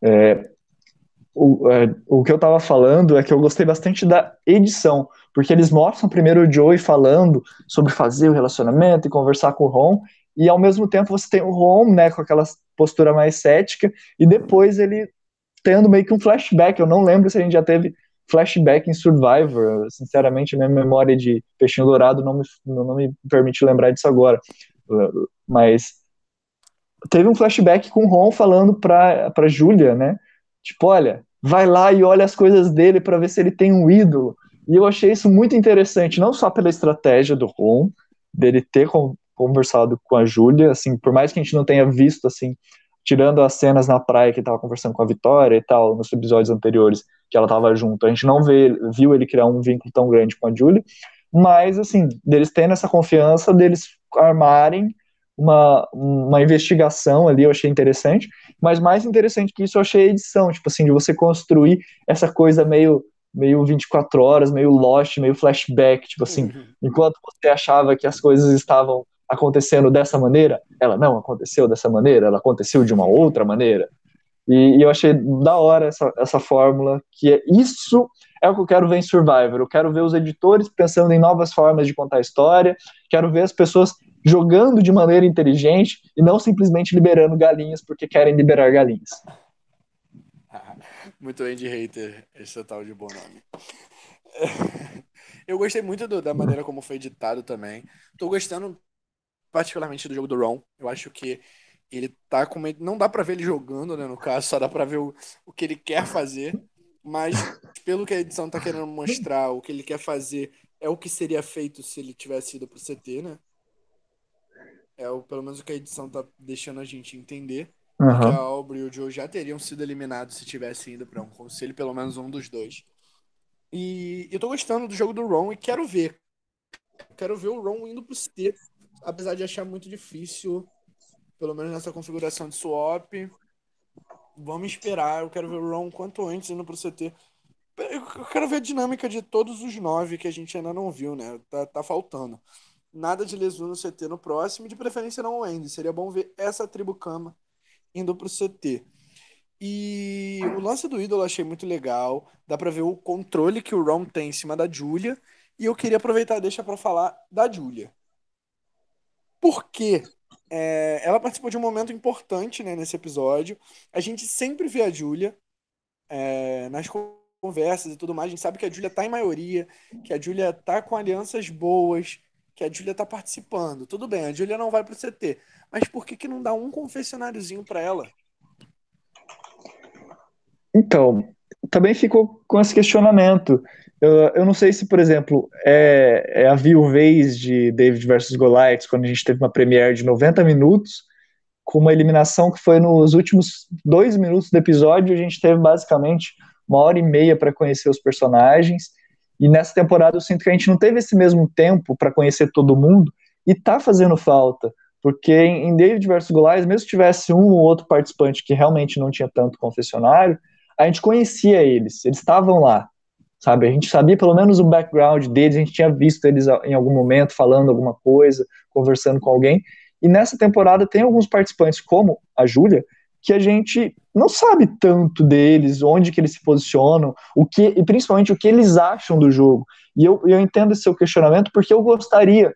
É, o, é, o que eu tava falando é que eu gostei bastante da edição, porque eles mostram primeiro o Joey falando sobre fazer o relacionamento e conversar com o Ron, e ao mesmo tempo você tem o Ron, né, com aquela postura mais cética, e depois ele tendo meio que um flashback. Eu não lembro se a gente já teve flashback em Survivor. Sinceramente, minha memória de Peixinho Dourado não me, não me permite lembrar disso agora. Mas teve um flashback com o Ron falando pra, pra Julia, né? Tipo, olha, vai lá e olha as coisas dele para ver se ele tem um ídolo. E eu achei isso muito interessante, não só pela estratégia do Ron, dele ter conversado com a Júlia, assim, por mais que a gente não tenha visto, assim, tirando as cenas na praia que ele tava conversando com a Vitória e tal, nos episódios anteriores, que ela tava junto, a gente não vê, viu ele criar um vínculo tão grande com a Júlia, mas, assim, deles tendo essa confiança, deles armarem uma, uma investigação ali, eu achei interessante, mas mais interessante que isso eu achei a edição, tipo assim, de você construir essa coisa meio meio 24 horas, meio lost, meio flashback, tipo assim, uhum. enquanto você achava que as coisas estavam acontecendo dessa maneira, ela não aconteceu dessa maneira, ela aconteceu de uma outra maneira. E, e, eu achei da hora essa, essa fórmula, que é isso é o que eu quero ver em Survivor. Eu quero ver os editores pensando em novas formas de contar a história, quero ver as pessoas jogando de maneira inteligente e não simplesmente liberando galinhas porque querem liberar galinhas. [laughs] Muito de hater, esse tal de bom nome. [laughs] Eu gostei muito do, da maneira como foi editado também. Tô gostando particularmente do jogo do Ron. Eu acho que ele tá com. Não dá para ver ele jogando, né? No caso, só dá para ver o, o que ele quer fazer. Mas, pelo que a edição tá querendo mostrar, o que ele quer fazer é o que seria feito se ele tivesse ido pro CT, né? É o, pelo menos o que a edição tá deixando a gente entender. Uhum. Que a Aubrey e o Joe já teriam sido eliminados se tivessem ido para um conselho, pelo menos um dos dois. E eu tô gostando do jogo do Ron e quero ver. Quero ver o Ron indo pro CT apesar de achar muito difícil, pelo menos nessa configuração de swap. Vamos esperar, eu quero ver o Ron quanto antes indo pro CT. Eu quero ver a dinâmica de todos os nove que a gente ainda não viu, né? Tá, tá faltando. Nada de Lesu no CT no próximo, de preferência não Andy. Seria bom ver essa tribo Kama indo pro CT. E o lance do ídolo eu achei muito legal. Dá pra ver o controle que o Ron tem em cima da Julia. E eu queria aproveitar deixa para falar da Julia. Porque é, ela participou de um momento importante né, nesse episódio. A gente sempre vê a Júlia é, nas conversas e tudo mais. A gente sabe que a Júlia tá em maioria, que a Júlia tá com alianças boas, que a Júlia tá participando. Tudo bem, a Júlia não vai pro CT. Mas por que, que não dá um confessionáriozinho para ela? Então, também ficou com esse questionamento. Eu, não sei se, por exemplo, é, é a viuvez de David versus Goliath, quando a gente teve uma premiere de 90 minutos, com uma eliminação que foi nos últimos dois minutos do episódio, a gente teve basicamente uma hora e meia para conhecer os personagens. E nessa temporada eu sinto que a gente não teve esse mesmo tempo para conhecer todo mundo, e tá fazendo falta. Porque em David vs Goliath, mesmo se tivesse um ou outro participante que realmente não tinha tanto confessionário, a gente conhecia eles, eles estavam lá sabe? A gente sabia pelo menos o background deles, a gente tinha visto eles em algum momento falando alguma coisa, conversando com alguém. E nessa temporada tem alguns participantes, como a Júlia, que a gente não sabe tanto deles, onde que eles se posicionam, o que e principalmente o que eles acham do jogo. E eu, eu entendo esse seu questionamento porque eu gostaria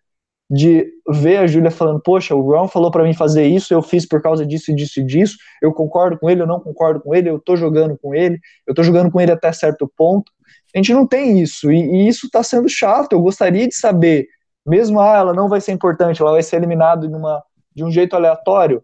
de ver a Júlia falando, poxa, o Ron falou para mim fazer isso, eu fiz por causa disso, disso e disso, eu concordo com ele, eu não concordo com ele, eu tô jogando com ele, eu tô jogando com ele até certo ponto, a gente não tem isso, e, e isso está sendo chato. Eu gostaria de saber, mesmo ah, ela não vai ser importante, ela vai ser eliminada numa, de um jeito aleatório.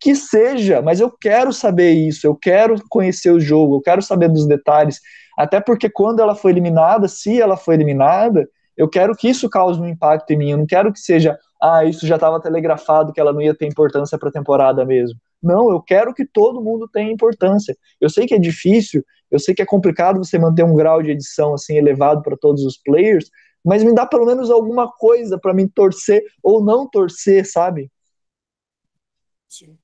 que seja, mas eu quero saber isso, eu quero conhecer o jogo, eu quero saber dos detalhes, até porque quando ela foi eliminada, se ela foi eliminada, eu quero que isso cause um impacto em mim, eu não quero que seja, ah, isso já estava telegrafado que ela não ia ter importância para a temporada mesmo. Não, eu quero que todo mundo tenha importância. Eu sei que é difícil, eu sei que é complicado você manter um grau de edição assim elevado para todos os players, mas me dá pelo menos alguma coisa para mim torcer ou não torcer, sabe? Sim.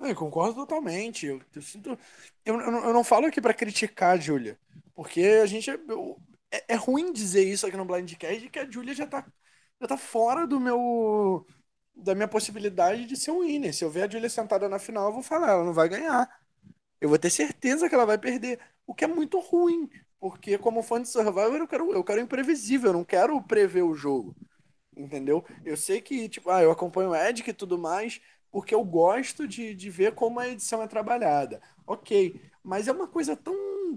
Eu concordo totalmente. Eu, eu sinto. Eu, eu, não, eu não falo aqui para criticar a Júlia, porque a gente. Eu, é, é, ruim dizer isso aqui no Blindcast que a Júlia já tá, já tá fora do meu. da minha possibilidade de ser um winner. Se eu ver a Júlia sentada na final, eu vou falar, ela não vai ganhar. Eu vou ter certeza que ela vai perder. O que é muito ruim. Porque como fã de Survivor, eu quero, eu quero imprevisível, eu não quero prever o jogo. Entendeu? Eu sei que, tipo, ah, eu acompanho o Edic e tudo mais, porque eu gosto de, de ver como a edição é trabalhada. Ok, mas é uma coisa tão,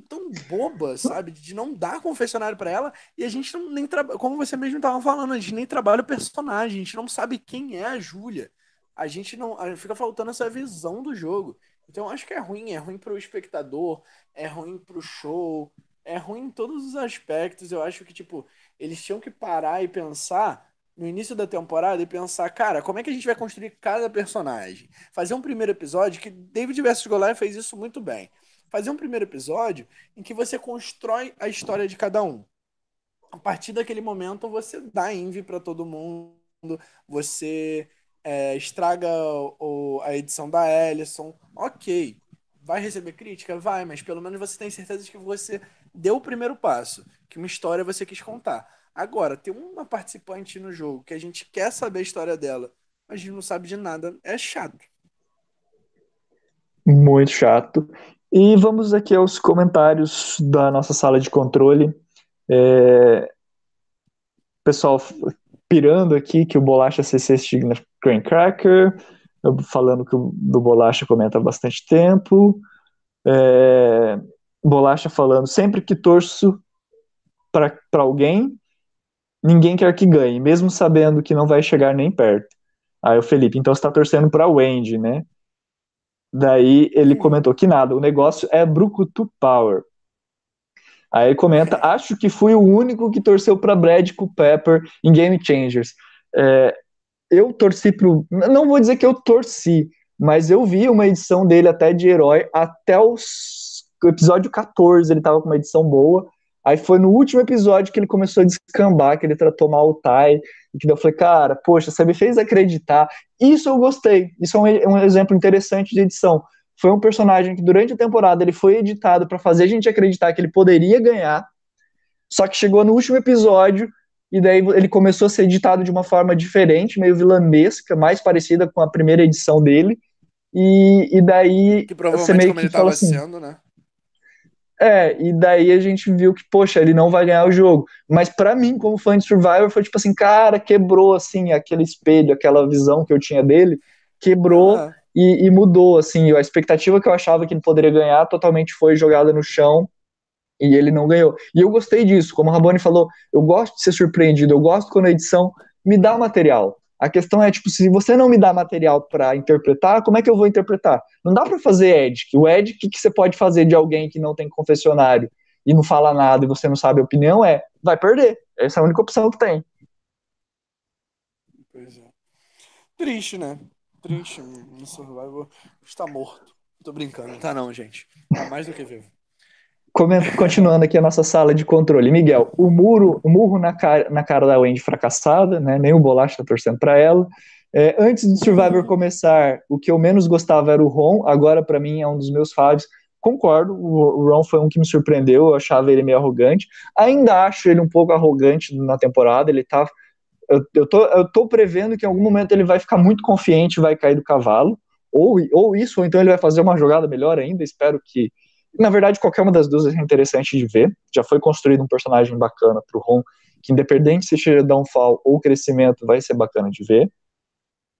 tão boba, sabe? De não dar confessionário para ela e a gente não nem trabalha. Como você mesmo estava falando, a gente nem trabalha o personagem, a gente não sabe quem é a Júlia. A gente não. Fica faltando essa visão do jogo. Então acho que é ruim, é ruim para o espectador, é ruim para o show, é ruim em todos os aspectos. Eu acho que, tipo, eles tinham que parar e pensar no início da temporada e pensar, cara, como é que a gente vai construir cada personagem? Fazer um primeiro episódio, que David vs. Goliath fez isso muito bem. Fazer um primeiro episódio em que você constrói a história de cada um. A partir daquele momento, você dá envy para todo mundo, você é, estraga o, a edição da Ellison. Ok, vai receber crítica? Vai, mas pelo menos você tem certeza de que você deu o primeiro passo, que uma história você quis contar. Agora, tem uma participante no jogo que a gente quer saber a história dela, mas a gente não sabe de nada, é chato. Muito chato. E vamos aqui aos comentários da nossa sala de controle. É... Pessoal pirando aqui que o Bolacha CC Crane Cracker, falando que o do Bolacha comenta há bastante tempo. É... Bolacha falando, sempre que torço para alguém, ninguém quer que ganhe, mesmo sabendo que não vai chegar nem perto. Aí o Felipe, então você tá torcendo pra Wendy, né? Daí ele comentou que nada, o negócio é Brucutu Power. Aí ele comenta, acho que fui o único que torceu pra Brad Pepper em Game Changers. É, eu torci pro. Não vou dizer que eu torci, mas eu vi uma edição dele até de herói até o episódio 14, ele tava com uma edição boa. Aí foi no último episódio que ele começou a descambar, que ele tratou mal o Tai, e que eu falei, cara, poxa, você me fez acreditar. Isso eu gostei. Isso é um, um exemplo interessante de edição. Foi um personagem que durante a temporada ele foi editado para fazer a gente acreditar que ele poderia ganhar, só que chegou no último episódio e daí ele começou a ser editado de uma forma diferente, meio vilanesca, mais parecida com a primeira edição dele. E, e daí que provavelmente meio como que ele fala assim, sendo, né? É, e daí a gente viu que, poxa, ele não vai ganhar o jogo. Mas para mim, como fã de Survivor, foi tipo assim, cara, quebrou assim aquele espelho, aquela visão que eu tinha dele, quebrou ah. e, e, mudou assim. A expectativa que eu achava que ele poderia ganhar totalmente foi jogada no chão e ele não ganhou. E eu gostei disso, como o Rabone falou, eu gosto de ser surpreendido, eu gosto quando a edição me dá material. A questão é, tipo, se você não me dá material para interpretar, como é que eu vou interpretar? Não dá para fazer edic. O edic que, que você pode fazer de alguém que não tem confessionário e não fala nada e você não sabe a opinião é, vai perder. Essa é a única opção que tem. Pois é. Triste, né? Triste. No Survivor está morto. Tô brincando. Tá não, gente. Tá mais do que vivo. Continuando aqui a nossa sala de controle. Miguel, o muro, o murro na cara, na cara da Wendy fracassada, né? Nem o Bolacha tá torcendo para ela. É, antes do Survivor começar, o que eu menos gostava era o Ron, agora para mim é um dos meus favoritos. Concordo, o Ron foi um que me surpreendeu, eu achava ele meio arrogante. Ainda acho ele um pouco arrogante na temporada, ele tá. Eu, eu, tô, eu tô prevendo que em algum momento ele vai ficar muito confiante e vai cair do cavalo. Ou, ou isso, ou então ele vai fazer uma jogada melhor ainda, espero que na verdade, qualquer uma das duas é interessante de ver. Já foi construído um personagem bacana pro Ron, que independente se seja downfall ou crescimento, vai ser bacana de ver.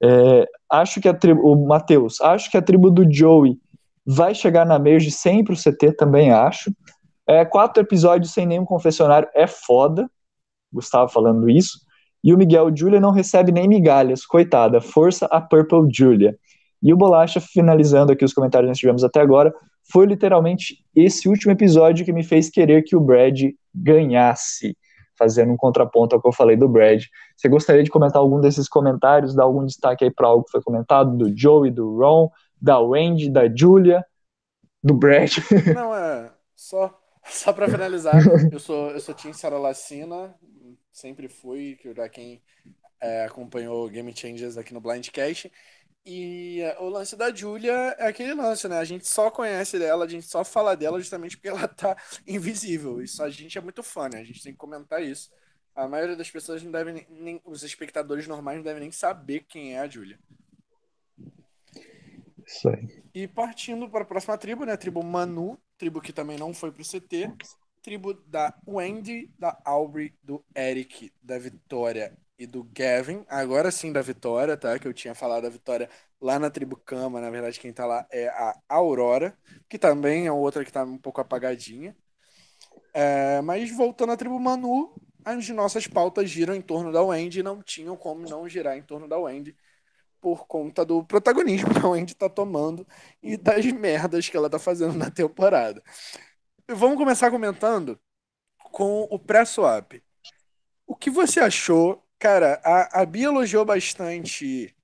É, acho que a tribo, o Matheus, acho que a tribo do Joey vai chegar na Merge sem pro CT, também acho. É, quatro episódios sem nenhum confessionário é foda. Gustavo falando isso. E o Miguel Julia não recebe nem migalhas, coitada. Força a Purple Julia. E o Bolacha, finalizando aqui os comentários que nós tivemos até agora, foi literalmente esse último episódio que me fez querer que o Brad ganhasse, fazendo um contraponto ao que eu falei do Brad. Você gostaria de comentar algum desses comentários, dar algum destaque aí para algo que foi comentado, do Joey, do Ron, da Wendy, da Julia, do Brad? [laughs] Não, é. Só, só para finalizar, eu sou, eu sou Tim Saralacina, sempre fui, que quem é, acompanhou Game Changers aqui no Blindcast. E uh, o lance da Julia é aquele lance, né? A gente só conhece dela, a gente só fala dela justamente porque ela tá [laughs] invisível. Isso a gente é muito fã, né? A gente tem que comentar isso. A maioria das pessoas não devem nem. Os espectadores normais não devem nem saber quem é a Julia. Isso aí. E partindo para a próxima tribo, né? Tribo Manu, tribo que também não foi pro CT. Tribo da Wendy, da Aubrey, do Eric, da Vitória e do Gavin, agora sim da Vitória, tá? Que eu tinha falado da Vitória lá na Tribo Cama, na verdade quem tá lá é a Aurora, que também é outra que tá um pouco apagadinha. É, mas voltando à Tribo Manu, as nossas pautas giram em torno da Wendy, não tinham como não girar em torno da Wendy por conta do protagonismo [laughs] que a Wendy tá tomando e das merdas que ela tá fazendo na temporada. Vamos começar comentando com o pré-swap. O que você achou Cara, a, a Bia elogiou bastante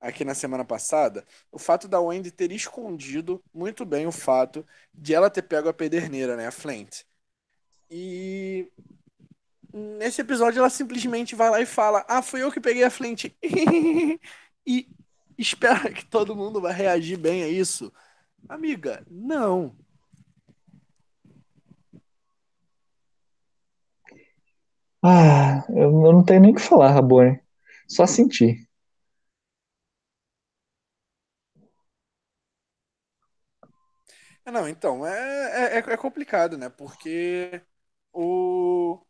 aqui na semana passada o fato da Wendy ter escondido muito bem o fato de ela ter pego a pederneira, né? A Flint. E nesse episódio ela simplesmente vai lá e fala: Ah, fui eu que peguei a Flint. [laughs] e espera que todo mundo vai reagir bem a isso. Amiga, não. Ah, eu, não tenho nem o que falar, Rabone. Só sentir. É, não, então, é, é, é complicado, né? Porque o.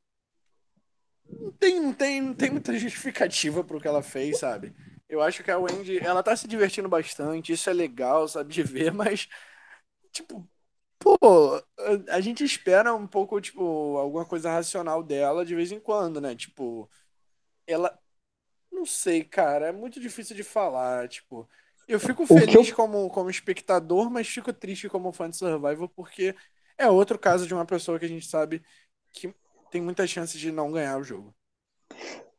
Não tem, não tem, não tem muita [laughs] justificativa pro que ela fez, sabe? Eu acho que a Wendy, ela tá se divertindo bastante, isso é legal, sabe, de ver, [laughs] mas, tipo, Pô, a gente espera um pouco, tipo, alguma coisa racional dela de vez em quando, né? Tipo, ela. Não sei, cara, é muito difícil de falar. Tipo, eu fico feliz eu... como, como espectador, mas fico triste como fã de Survival, porque é outro caso de uma pessoa que a gente sabe que tem muitas chances de não ganhar o jogo.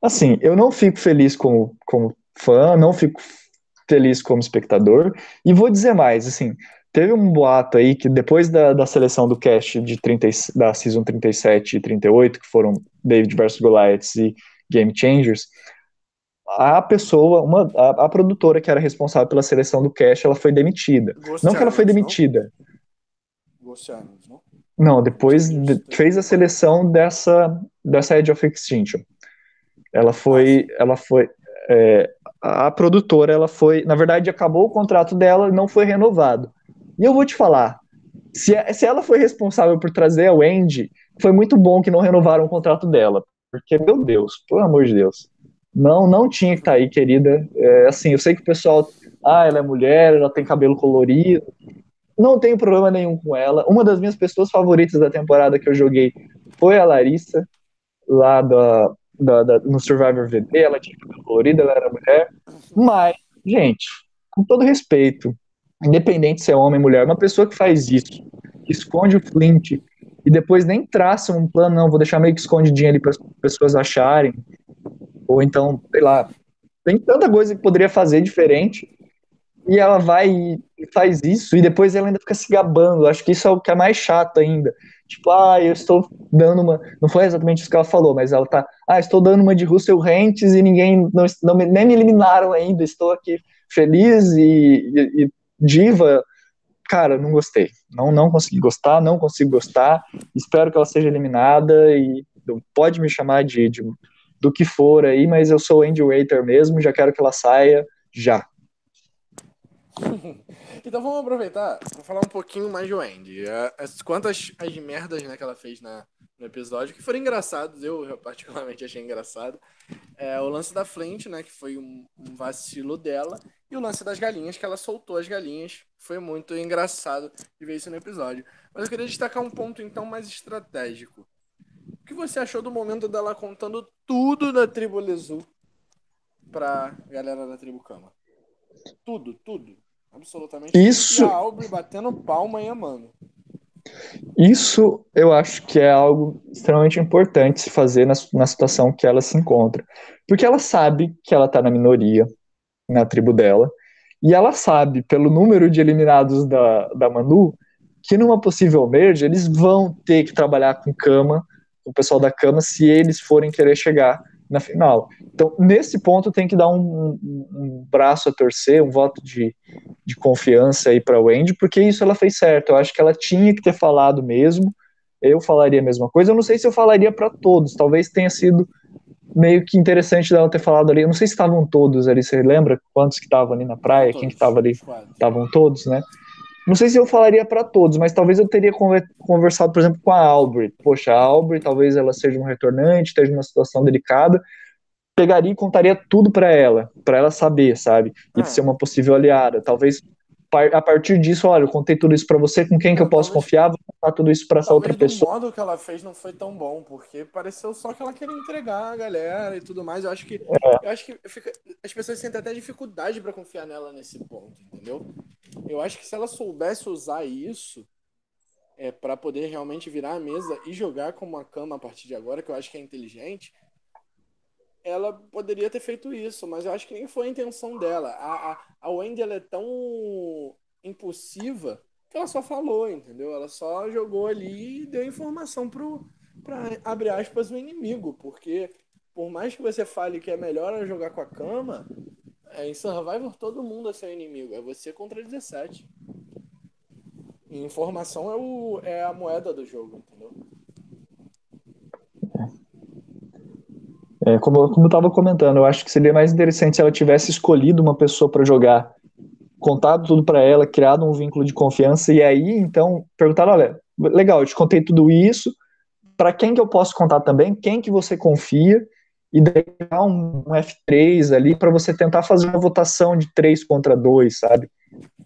Assim, eu não fico feliz como, como fã, não fico feliz como espectador, e vou dizer mais, assim, Teve um boato aí que depois da, da seleção do cast de 30, da Season 37 e 38, que foram David vs Goliath e Game Changers, a pessoa, uma, a, a, produtora que era responsável pela seleção do cast, ela foi demitida. Ghost não que ela foi demitida. Não? não? Não, depois de, fez a seleção dessa, dessa Edge of Extinction. Ela foi, ela foi, é, a produtora, ela foi, na verdade, acabou o contrato dela e não foi renovado. E eu vou te falar, se, se ela foi responsável por trazer a Wendy, foi muito bom que não renovaram o contrato dela. Porque, meu Deus, pelo amor de Deus. Não, não tinha que estar tá aí, querida. É, assim, eu sei que o pessoal, ah, ela é mulher, ela tem cabelo colorido. Não tenho problema nenhum com ela. Uma das minhas pessoas favoritas da temporada que eu joguei foi a Larissa, lá da, da, da no Survivor VD. Ela tinha cabelo colorido, ela era mulher. Mas, gente, com todo respeito, independente se é homem ou mulher, uma pessoa que faz isso, que esconde o Flint e depois nem traça um plano, não, vou deixar meio que escondidinho ali para as pessoas acharem, ou então, sei lá, tem tanta coisa que poderia fazer diferente, e ela vai e faz isso, e depois ela ainda fica se gabando, acho que isso é o que é mais chato ainda, tipo, ah, eu estou dando uma, não foi exatamente isso que ela falou, mas ela tá, ah, estou dando uma de Russell Rentes e ninguém, não, não nem me eliminaram ainda, estou aqui feliz e, e, e Diva, cara, não gostei. Não, não consegui gostar, não consigo gostar. Espero que ela seja eliminada e pode me chamar de, de do que for aí, mas eu sou Andy Waiter mesmo, já quero que ela saia já. [laughs] então vamos aproveitar para falar um pouquinho mais de Wendy. As, quantas as merdas né, que ela fez na, no episódio, que foram engraçados, eu particularmente achei engraçado. É, o lance da Flint, né, que foi um, um, vacilo dela, e o lance das galinhas, que ela soltou as galinhas. Foi muito engraçado de ver isso no episódio. Mas eu queria destacar um ponto, então, mais estratégico. O que você achou do momento dela contando tudo da tribo Lezu pra galera da tribo Kama? Tudo, tudo. Absolutamente. Isso... E a Aubrey batendo palma e amando. Isso eu acho que é algo extremamente importante se fazer na, na situação que ela se encontra. Porque ela sabe que ela está na minoria na tribo dela. E ela sabe, pelo número de eliminados da, da Manu, que numa possível merge eles vão ter que trabalhar com cama, o pessoal da cama, se eles forem querer chegar na final. Então, nesse ponto, tem que dar um, um, um braço a torcer, um voto de, de confiança aí para a Wendy, porque isso ela fez certo. Eu acho que ela tinha que ter falado mesmo. Eu falaria a mesma coisa. Eu não sei se eu falaria para todos. Talvez tenha sido meio que interessante dela ter falado ali. Eu não sei se estavam todos ali. Você lembra quantos que estavam ali na praia? Todos, Quem que estava ali? Estavam todos, né? Não sei se eu falaria para todos, mas talvez eu teria conversado, por exemplo, com a Albrecht. Poxa, a Albrecht talvez ela seja um retornante, esteja numa situação delicada. Pegaria e contaria tudo para ela, para ela saber, sabe? E ah. ser uma possível aliada. Talvez a partir disso, olha, eu contei tudo isso para você, com quem que eu posso confiar, vou contar tudo isso para essa outra pessoa. O modo que ela fez não foi tão bom, porque pareceu só que ela queria entregar a galera e tudo mais. Eu acho que, é. eu acho que fica, as pessoas sentem até dificuldade para confiar nela nesse ponto, entendeu? Eu acho que se ela soubesse usar isso é para poder realmente virar a mesa e jogar como uma cama a partir de agora, que eu acho que é inteligente, ela poderia ter feito isso, mas eu acho que nem foi a intenção dela. A, a, a Wendy é tão impulsiva que ela só falou, entendeu? Ela só jogou ali e deu informação pro, pra, abre aspas, o inimigo, porque por mais que você fale que é melhor jogar com a cama, é, em Survivor todo mundo é seu inimigo, é você contra 17. E informação é, o, é a moeda do jogo, entendeu? É, como, como eu estava comentando, eu acho que seria mais interessante se ela tivesse escolhido uma pessoa para jogar, contado tudo para ela, criado um vínculo de confiança, e aí então perguntar: olha, legal, eu te contei tudo isso, para quem que eu posso contar também, quem que você confia, e dar um, um F3 ali para você tentar fazer uma votação de 3 contra 2, sabe?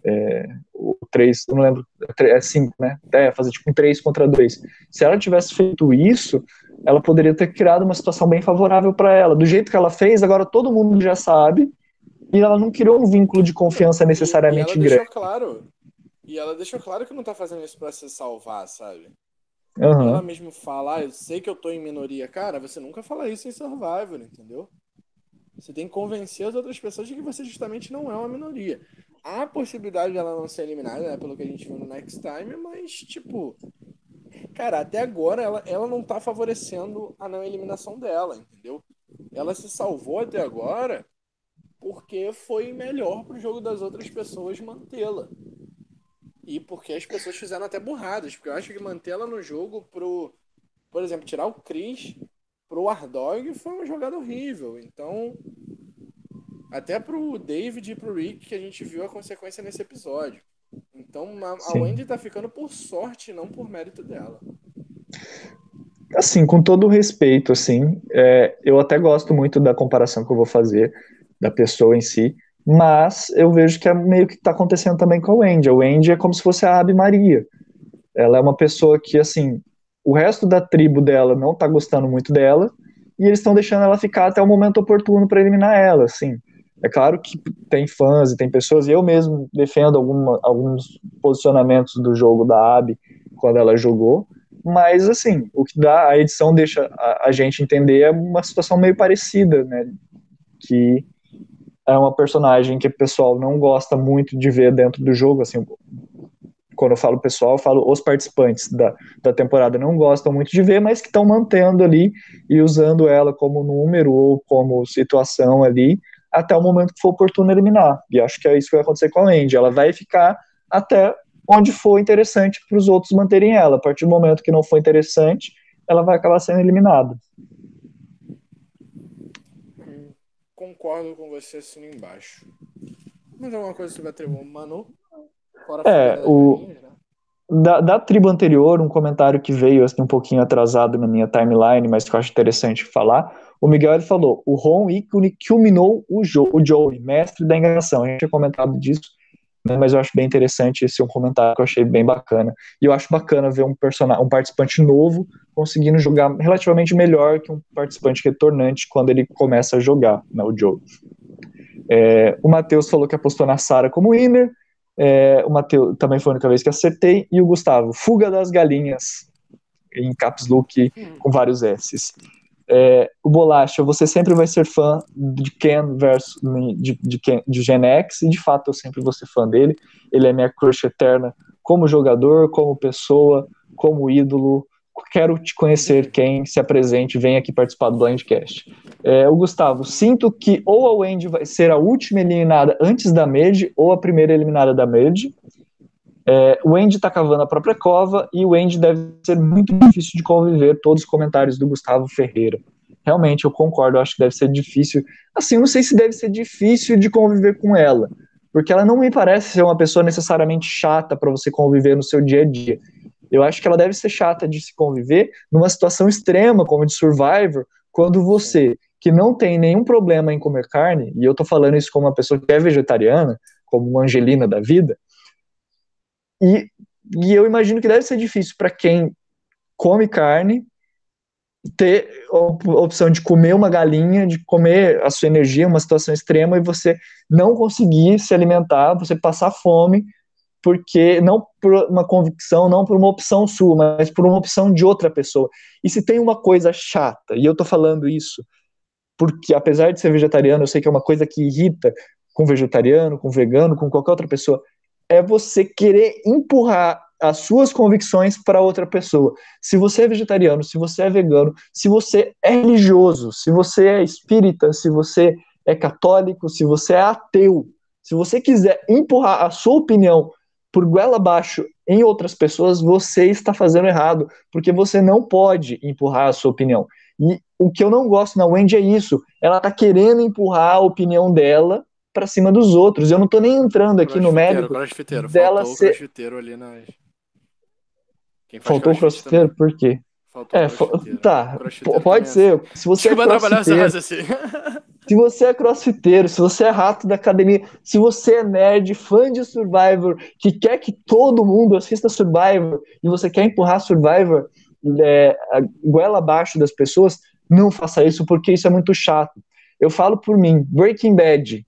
É, o 3, eu não lembro, é 5, né? É, fazer tipo um 3 contra 2. Se ela tivesse feito isso, ela poderia ter criado uma situação bem favorável para ela. Do jeito que ela fez, agora todo mundo já sabe, e ela não criou um vínculo de confiança necessariamente e, e grande. Claro, e ela deixou claro que não tá fazendo isso para se salvar, sabe? Uhum. Ela mesmo fala, ah, eu sei que eu tô em minoria. Cara, você nunca fala isso em Survivor, entendeu? Você tem que convencer as outras pessoas de que você justamente não é uma minoria. Há possibilidade dela não ser eliminada, né, pelo que a gente viu no Next Time, mas, tipo, cara, até agora ela, ela não tá favorecendo a não eliminação dela, entendeu? Ela se salvou até agora porque foi melhor pro jogo das outras pessoas mantê-la. E porque as pessoas fizeram até burradas, porque eu acho que mantê-la no jogo pro, por exemplo, tirar o Chris pro Ardog foi uma jogada horrível. Então, até pro David e pro Rick que a gente viu a consequência nesse episódio. Então a, a Wendy tá ficando por sorte, não por mérito dela. Assim, com todo o respeito, assim, é, eu até gosto muito da comparação que eu vou fazer da pessoa em si, mas eu vejo que é meio que está acontecendo também com a Wendy. A Wendy é como se fosse a Ave Maria. Ela é uma pessoa que, assim, o resto da tribo dela não está gostando muito dela, e eles estão deixando ela ficar até o momento oportuno para eliminar ela, assim. É claro que tem fãs e tem pessoas, e eu mesmo defendo alguma, alguns posicionamentos do jogo da Abby quando ela jogou, mas assim, o que dá, a edição deixa a, a gente entender é uma situação meio parecida, né? Que é uma personagem que o pessoal não gosta muito de ver dentro do jogo, assim, quando eu falo pessoal, eu falo os participantes da, da temporada não gostam muito de ver, mas que estão mantendo ali e usando ela como número ou como situação ali até o momento que for oportuno eliminar. E acho que é isso que vai acontecer com a Andy. Ela vai ficar até onde for interessante para os outros manterem ela. A partir do momento que não for interessante, ela vai acabar sendo eliminada. Concordo com você assim embaixo. Mas alguma coisa sobre a tribo Manu? Fora é, o... Da, da, tribo anterior, um comentário que veio assim, um pouquinho atrasado na minha timeline, mas que eu acho interessante falar, o Miguel ele falou, o Ron ícone culminou o, jo o Joey, mestre da enganação. A gente tinha comentado disso, né, mas eu acho bem interessante esse é um comentário que eu achei bem bacana. E eu acho bacana ver um personagem, um participante novo conseguindo jogar relativamente melhor que um participante retornante quando ele começa a jogar, né, o Joey. É, o Matheus falou que apostou na Sara como winner, É, o Matheus também foi a única vez que acertei. E o Gustavo, Fuga das Galinhas, em caps look hum. com vários S's. É, o Bolacha, você sempre vai ser fã de Ken versus de, de, Ken, de Gen X, e de fato eu sempre vou ser fã dele. Ele é minha crush eterna como jogador, como pessoa, como ídolo. Quero te conhecer quem se apresente, vem aqui participar do Blindcast. É, o Gustavo, sinto que ou a Wendy vai ser a última eliminada antes da Merge, ou a primeira eliminada da Merge. É, o Wendy está cavando a própria cova e o Wendy deve ser muito difícil de conviver. Todos os comentários do Gustavo Ferreira. Realmente, eu concordo, eu acho que deve ser difícil. Assim, não sei se deve ser difícil de conviver com ela, porque ela não me parece ser uma pessoa necessariamente chata para você conviver no seu dia a dia. Eu acho que ela deve ser chata de se conviver numa situação extrema, como de Survivor, quando você, que não tem nenhum problema em comer carne, e eu tô falando isso como uma pessoa que é vegetariana, como uma Angelina da vida, e, e eu imagino que deve ser difícil para quem come carne ter a opção de comer uma galinha, de comer a sua energia, uma situação extrema, e você não conseguir se alimentar, você passar fome, porque não por uma convicção, não por uma opção sua, mas por uma opção de outra pessoa. E se tem uma coisa chata, e eu tô falando isso porque apesar de ser vegetariano, eu sei que é uma coisa que irrita com vegetariano, com vegano, com qualquer outra pessoa, é você querer empurrar as suas convicções para outra pessoa. Se você é vegetariano, se você é vegano, se você é religioso, se você é espírita, se você é católico, se você é ateu, se você quiser empurrar a sua opinião por goela abaixo em outras pessoas, você está fazendo errado, porque você não pode empurrar a sua opinião. E o que eu não gosto na Wendy é isso, ela está querendo empurrar a opinião dela para cima dos outros. Eu não tô nem entrando aqui no mérito dela Faltou ser. crossfiteiro ali nas... Faltou o crossfiteiro? Por quê? Faltou é, tá, pode ser. Se você Desculpa é crossfiteiro, assim. [laughs] se você é crossfiteiro, se você é rato da academia, se você é nerd, fã de Survivor, que quer que todo mundo assista Survivor e você quer empurrar Survivor é, a goela abaixo das pessoas, não faça isso porque isso é muito chato. Eu falo por mim, Breaking Bad,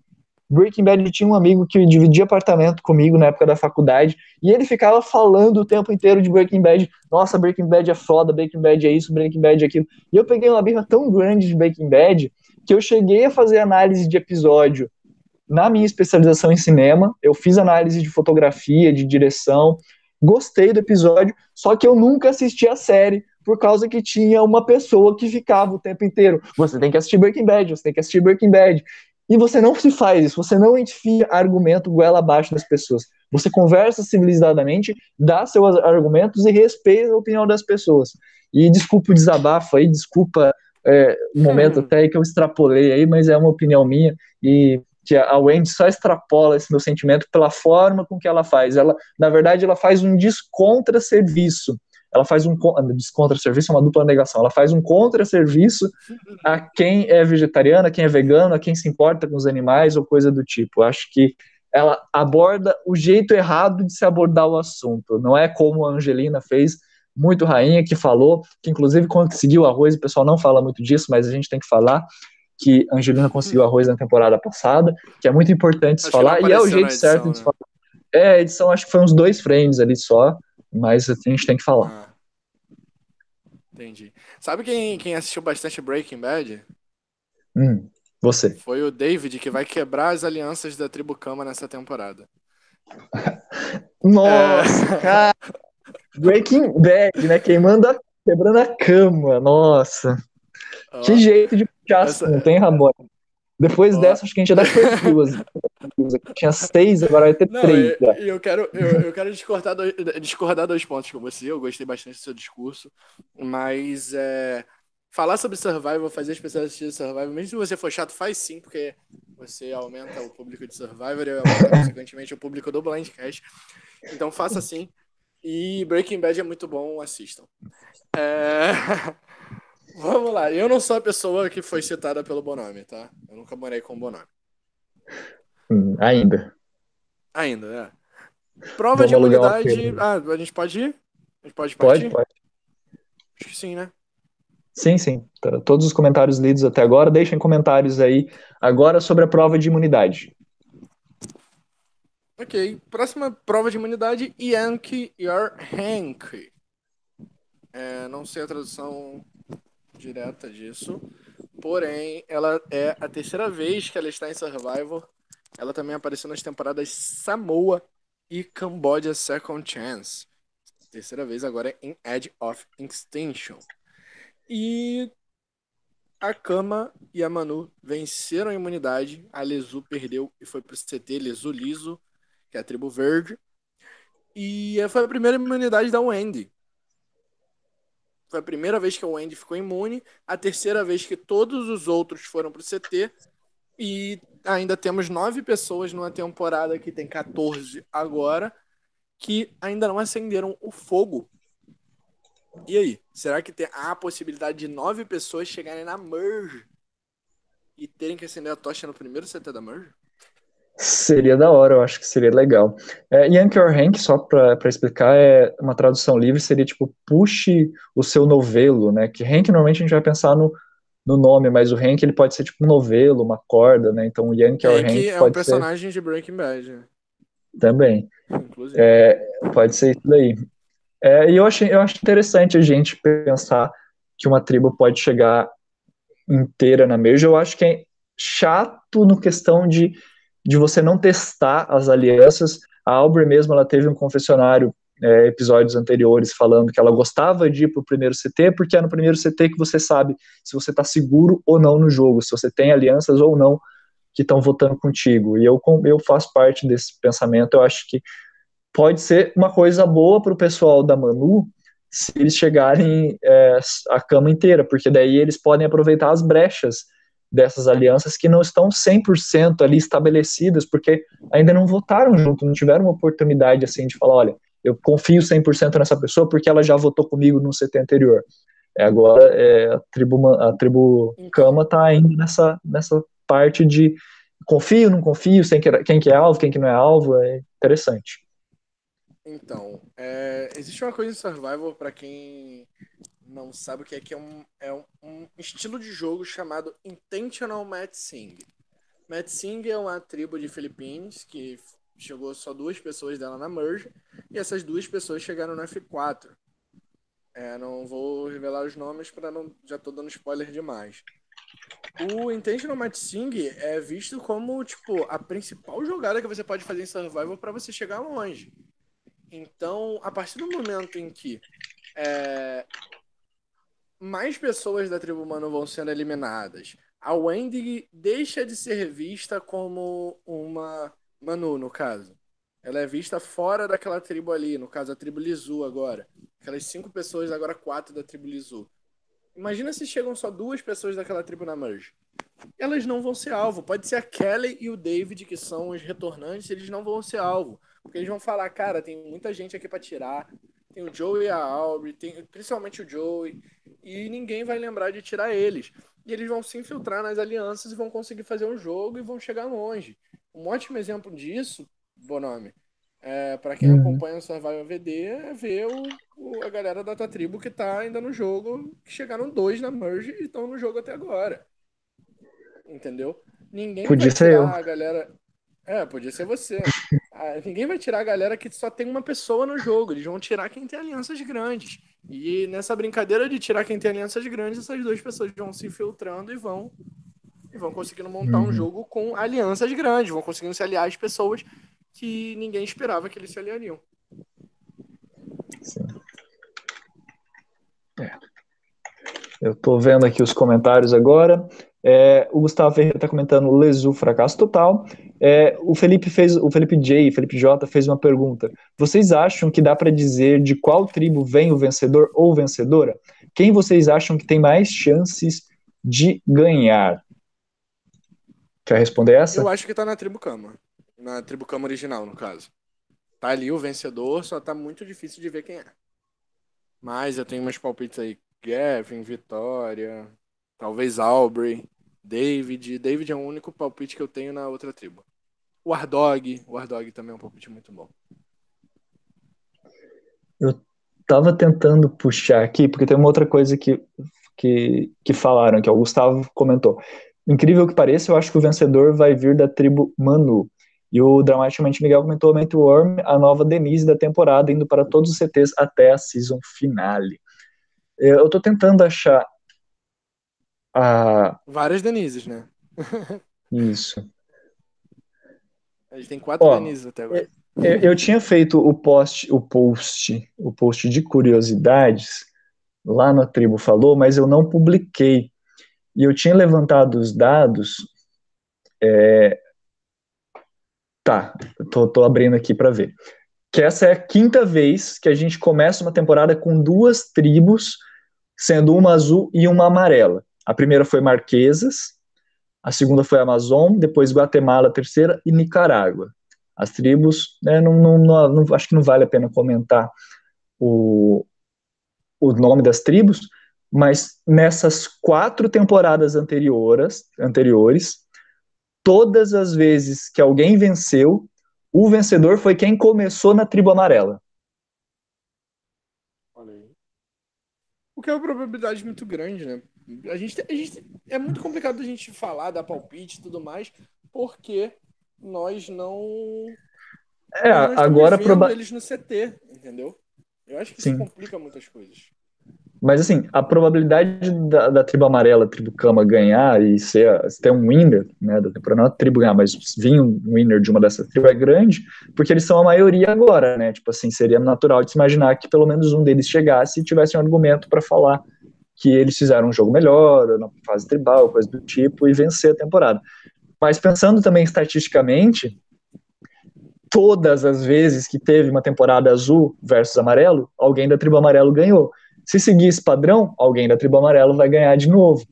Breaking Bad tinha um amigo que dividia apartamento comigo na época da faculdade, e ele ficava falando o tempo inteiro de Breaking Bad. Nossa, Breaking Bad é foda, Breaking Bad é isso, Breaking Bad é aquilo. E eu peguei uma birra tão grande de Breaking Bad que eu cheguei a fazer análise de episódio na minha especialização em cinema. Eu fiz análise de fotografia, de direção, gostei do episódio, só que eu nunca assisti a série por causa que tinha uma pessoa que ficava o tempo inteiro. Você tem que assistir Breaking Bad, você tem que assistir Breaking Bad. E você não se faz isso, você não enfia argumento goela abaixo das pessoas. Você conversa civilizadamente, dá seus argumentos e respeita a opinião das pessoas. E desculpa o desabafo aí, desculpa é, o momento hum. até aí que eu extrapolei aí, mas é uma opinião minha e que a Wendy só extrapola esse meu sentimento pela forma com que ela faz. Ela, na verdade, ela faz um descontra-serviço ela faz um contra-serviço, é uma dupla negação, ela faz um contra-serviço a quem é vegetariano, a quem é vegano, a quem se importa com os animais ou coisa do tipo. Acho que ela aborda o jeito errado de se abordar o assunto. Não é como a Angelina fez, muito rainha, que falou, que inclusive conseguiu arroz, o pessoal não fala muito disso, mas a gente tem que falar que a Angelina conseguiu arroz na temporada passada, que é muito importante se falar, e é o jeito edição, certo né? de se falar. É, a edição acho que foi uns dois frames ali só, mas a gente tem que falar. Ah, entendi. Sabe quem, quem assistiu bastante Breaking Bad? Hum, você. Foi o David, que vai quebrar as alianças da tribo Kama nessa temporada. [laughs] Nossa, é... cara! Breaking Bad, né? Quem manda quebrando a cama, nossa. Oh, que jeito de puxar essa... assunto, hein, Rabone? Depois oh. dessa, acho que a gente já dá duas. [laughs] Tinha seis, agora vai ter Não, três. Eu, eu, quero, eu, eu quero discordar dois, discordar dois pontos com você. Eu gostei bastante do seu discurso. Mas é, falar sobre Survival, fazer especial de Survival, mesmo se você for chato, faz sim, porque você aumenta o público de Survivor e aumenta, [laughs] consequentemente, o público do Blindcast. Então faça assim. E Breaking Bad é muito bom, assistam. É... [laughs] Vamos lá. Eu não sou a pessoa que foi citada pelo Bonome, tá? Eu nunca morei com o Bonome. Hum, ainda. Ainda, é. Prova Vamos de imunidade. Ah, a gente pode ir? A gente pode partir? Pode, pode. Acho que sim, né? Sim, sim. Todos os comentários lidos até agora, deixem comentários aí agora sobre a prova de imunidade. Ok, próxima prova de imunidade, Yankee Your Hank. É, não sei a tradução direta disso, porém, ela é a terceira vez que ela está em Survivor. Ela também apareceu nas temporadas Samoa e Cambodia Second Chance. Terceira vez agora em Edge of Extinction. E a Kama e a Manu venceram a imunidade. A Lezu perdeu e foi pro CT Lezu Liso, que é a tribo verde. E foi a primeira imunidade da Wendy. Foi a primeira vez que a Wendy ficou imune, a terceira vez que todos os outros foram pro CT. E ainda temos nove pessoas numa temporada que tem 14 agora, que ainda não acenderam o fogo e aí, será que tem a possibilidade de nove pessoas chegarem na merge e terem que acender a tocha no primeiro CT da merge? Seria da hora, eu acho que seria legal. É, Yankee or Hank, só para explicar, é uma tradução livre, seria tipo, puxe o seu novelo, né? Que Hank normalmente a gente vai pensar no, no nome, mas o Hank ele pode ser tipo um novelo, uma corda, né? Então o Yankee or Hank é um personagem ser... de Breaking Bad. Também. Inclusive. É, pode ser isso daí. É, e eu, achei, eu acho interessante a gente pensar que uma tribo pode chegar inteira na Merge. Eu acho que é chato no questão de, de você não testar as alianças. A Aubrey mesmo, ela teve um confessionário é, episódios anteriores falando que ela gostava de ir para o primeiro CT, porque é no primeiro CT que você sabe se você está seguro ou não no jogo, se você tem alianças ou não que estão votando contigo. E eu, eu faço parte desse pensamento. Eu acho que pode ser uma coisa boa para o pessoal da Manu se eles chegarem é, a cama inteira, porque daí eles podem aproveitar as brechas dessas alianças que não estão 100% ali estabelecidas, porque ainda não votaram junto, não tiveram uma oportunidade assim de falar, olha, eu confio 100% nessa pessoa porque ela já votou comigo no CT anterior. É, agora é, a tribo a tribo Cama está indo nessa nessa parte de confio, não confio, quem que é alvo, quem que não é alvo, é interessante. Então, é, existe uma coisa em Survival para quem não sabe o que é que é um, é um, um estilo de jogo chamado Intentional Matching. Matching é uma tribo de Filipinas que chegou só duas pessoas dela na merge e essas duas pessoas chegaram no F4. É, não vou revelar os nomes para não já tô dando spoiler demais. O Intentional Matching é visto como tipo a principal jogada que você pode fazer em Survival para você chegar longe. Então, a partir do momento em que é, mais pessoas da tribo humana vão sendo eliminadas, a Wendy deixa de ser vista como uma Manu, no caso. Ela é vista fora daquela tribo ali, no caso a tribo Lizu agora. Aquelas cinco pessoas, agora quatro da tribo Lizu. Imagina se chegam só duas pessoas daquela tribo na merge. Elas não vão ser alvo. Pode ser a Kelly e o David, que são os retornantes, eles não vão ser alvo. Porque eles vão falar, cara, tem muita gente aqui para tirar. Tem o Joey e a Aubrey, tem principalmente o Joey. E ninguém vai lembrar de tirar eles. E eles vão se infiltrar nas alianças e vão conseguir fazer um jogo e vão chegar longe. Um ótimo exemplo disso, Bonome, é, para quem uhum. acompanha o Survival VD, é ver o, o, a galera da tua tribo que tá ainda no jogo, que chegaram dois na merge e estão no jogo até agora. Entendeu? Ninguém Podia tirar eu. a galera. É, podia ser você. [laughs] Ah, ninguém vai tirar a galera que só tem uma pessoa no jogo. Eles vão tirar quem tem alianças grandes. E nessa brincadeira de tirar quem tem alianças grandes, essas duas pessoas vão se infiltrando e vão e vão conseguindo montar uhum. um jogo com alianças grandes, vão conseguindo se aliar às pessoas que ninguém esperava que eles se aliariam. Sim. É. Eu tô vendo aqui os comentários agora. É, o Gustavo Ferreira está comentando Lesu fracasso total. É, o Felipe fez, o Felipe J, Felipe J fez uma pergunta. Vocês acham que dá para dizer de qual tribo vem o vencedor ou vencedora? Quem vocês acham que tem mais chances de ganhar? Quer responder essa? Eu acho que tá na tribo Cama. Na tribo Cama original, no caso. Tá ali o vencedor, só tá muito difícil de ver quem é. Mas eu tenho umas palpites aí. Gavin, Vitória, Talvez Aubrey, David. David é o único palpite que eu tenho na outra tribo. O Ardog. O Ardog também é um palpite muito bom. Eu tava tentando puxar aqui, porque tem uma outra coisa que, que, que falaram, que o Gustavo comentou. Incrível que pareça, eu acho que o vencedor vai vir da tribo Manu. E o Dramaticamente Miguel comentou Mente Worm, a nova Denise da temporada, indo para todos os CTs até a season finale. Eu estou tentando achar a... Várias Denises, né? Isso. A gente tem quatro Ó, Denises até agora. Eu, eu, tinha feito o post, o post, o post de curiosidades lá na tribo falou, mas eu não publiquei. E eu tinha levantado os dados. É... Tá, tô, tô abrindo aqui para ver. Que essa é a quinta vez que a gente começa uma temporada com duas tribos, sendo uma azul e uma amarela. A primeira foi Marquesas, a segunda foi Amazon, depois Guatemala, a terceira, e Nicarágua. As tribos, né, não, não, não, acho que não vale a pena comentar o, o nome das tribos, mas nessas quatro temporadas anteriores, anteriores, todas as vezes que alguém venceu, o vencedor foi quem começou na tribo amarela. Olha aí. O que é uma probabilidade muito grande, né? A gente, a gente é muito complicado a gente falar, dar palpite e tudo mais, porque nós não. É, nós agora proba... eles no CT, entendeu? Eu acho que Sim. isso complica muitas coisas. Mas assim, a probabilidade da, da tribo amarela, a tribo cama ganhar e ser, ter um winner, né, da temporada, não a tribo ganhar, mas vir um winner de uma dessas tribos é grande, porque eles são a maioria agora, né? Tipo assim, seria natural de se imaginar que pelo menos um deles chegasse e tivesse um argumento para falar que eles fizeram um jogo melhor, na fase tribal, coisa do tipo, e vencer a temporada. Mas pensando também estatisticamente, todas as vezes que teve uma temporada azul versus amarelo, alguém da tribo amarelo ganhou. Se seguir esse padrão, alguém da tribo amarelo vai ganhar de novo.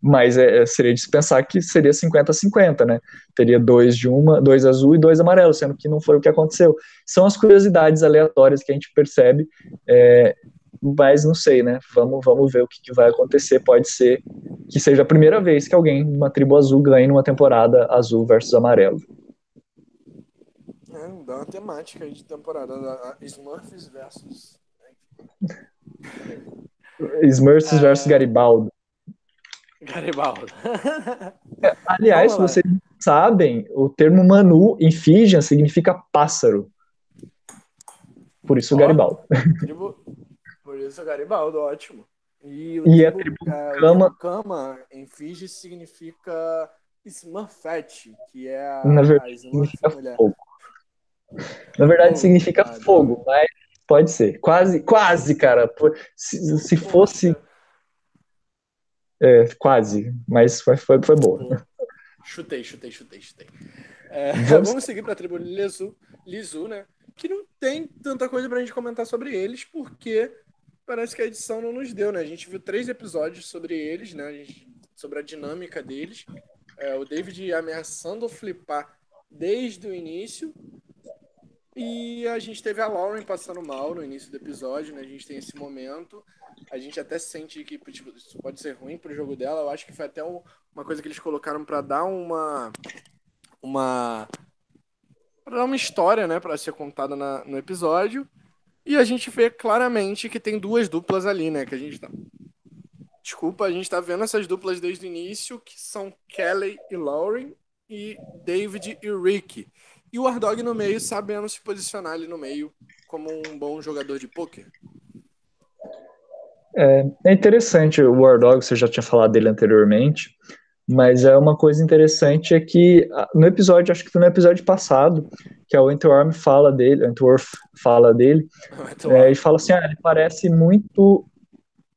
Mas é, é seria de pensar que seria 50-50, né? Teria dois de uma, dois azul e dois amarelo, sendo que não foi o que aconteceu. São as curiosidades aleatórias que a gente percebe é, mas não sei, né? Vamos, vamos ver o que, que, vai acontecer. Pode ser que seja a primeira vez que alguém de uma tribo azul ganhe numa temporada azul versus amarelo. É, dá uma temática aí de temporada. Smurfs versus. [laughs] Smurfs é... versus Garibaldo. Garibaldo. [laughs] é, aliás, se vocês sabem, o termo Manu em Fijian significa pássaro. Por isso oh, Garibaldo. Tribo, isso, Garibaldo, ótimo. E, e a tribo Kama... Kama em Fiji significa Smurfette, que é a, Na verdade, a significa mulher. fogo. Na verdade, fogo, significa cara. fogo, mas pode ser. Quase, quase, cara. Se, se fosse. É, quase, mas foi, foi, foi boa. Chutei, chutei, chutei, chutei. É, vamos... [laughs] vamos seguir para a tribo Lisu, Lisu, né? Que não tem tanta coisa para a gente comentar sobre eles, porque parece que a edição não nos deu, né? A gente viu três episódios sobre eles, né? A gente, sobre a dinâmica deles. É, o David ameaçando flipar desde o início. E a gente teve a Lauren passando mal no início do episódio, né? A gente tem esse momento. A gente até sente que tipo, isso pode ser ruim pro jogo dela. Eu acho que foi até um, uma coisa que eles colocaram para dar uma. Uma. Pra dar uma história, né? Pra ser contada na, no episódio. E a gente vê claramente que tem duas duplas ali, né? Que a gente tá. Desculpa, a gente tá vendo essas duplas desde o início, que são Kelly e Lauren, e David e Rick. E o Ardog no meio, sabendo se posicionar ali no meio como um bom jogador de pôquer. É, é interessante o Wardog, você já tinha falado dele anteriormente, mas é uma coisa interessante é que ah, no episódio, acho que foi no episódio passado, que a Wentworth fala dele, Wentworth fala dele, [laughs] é, ele fala assim, ah, ele parece muito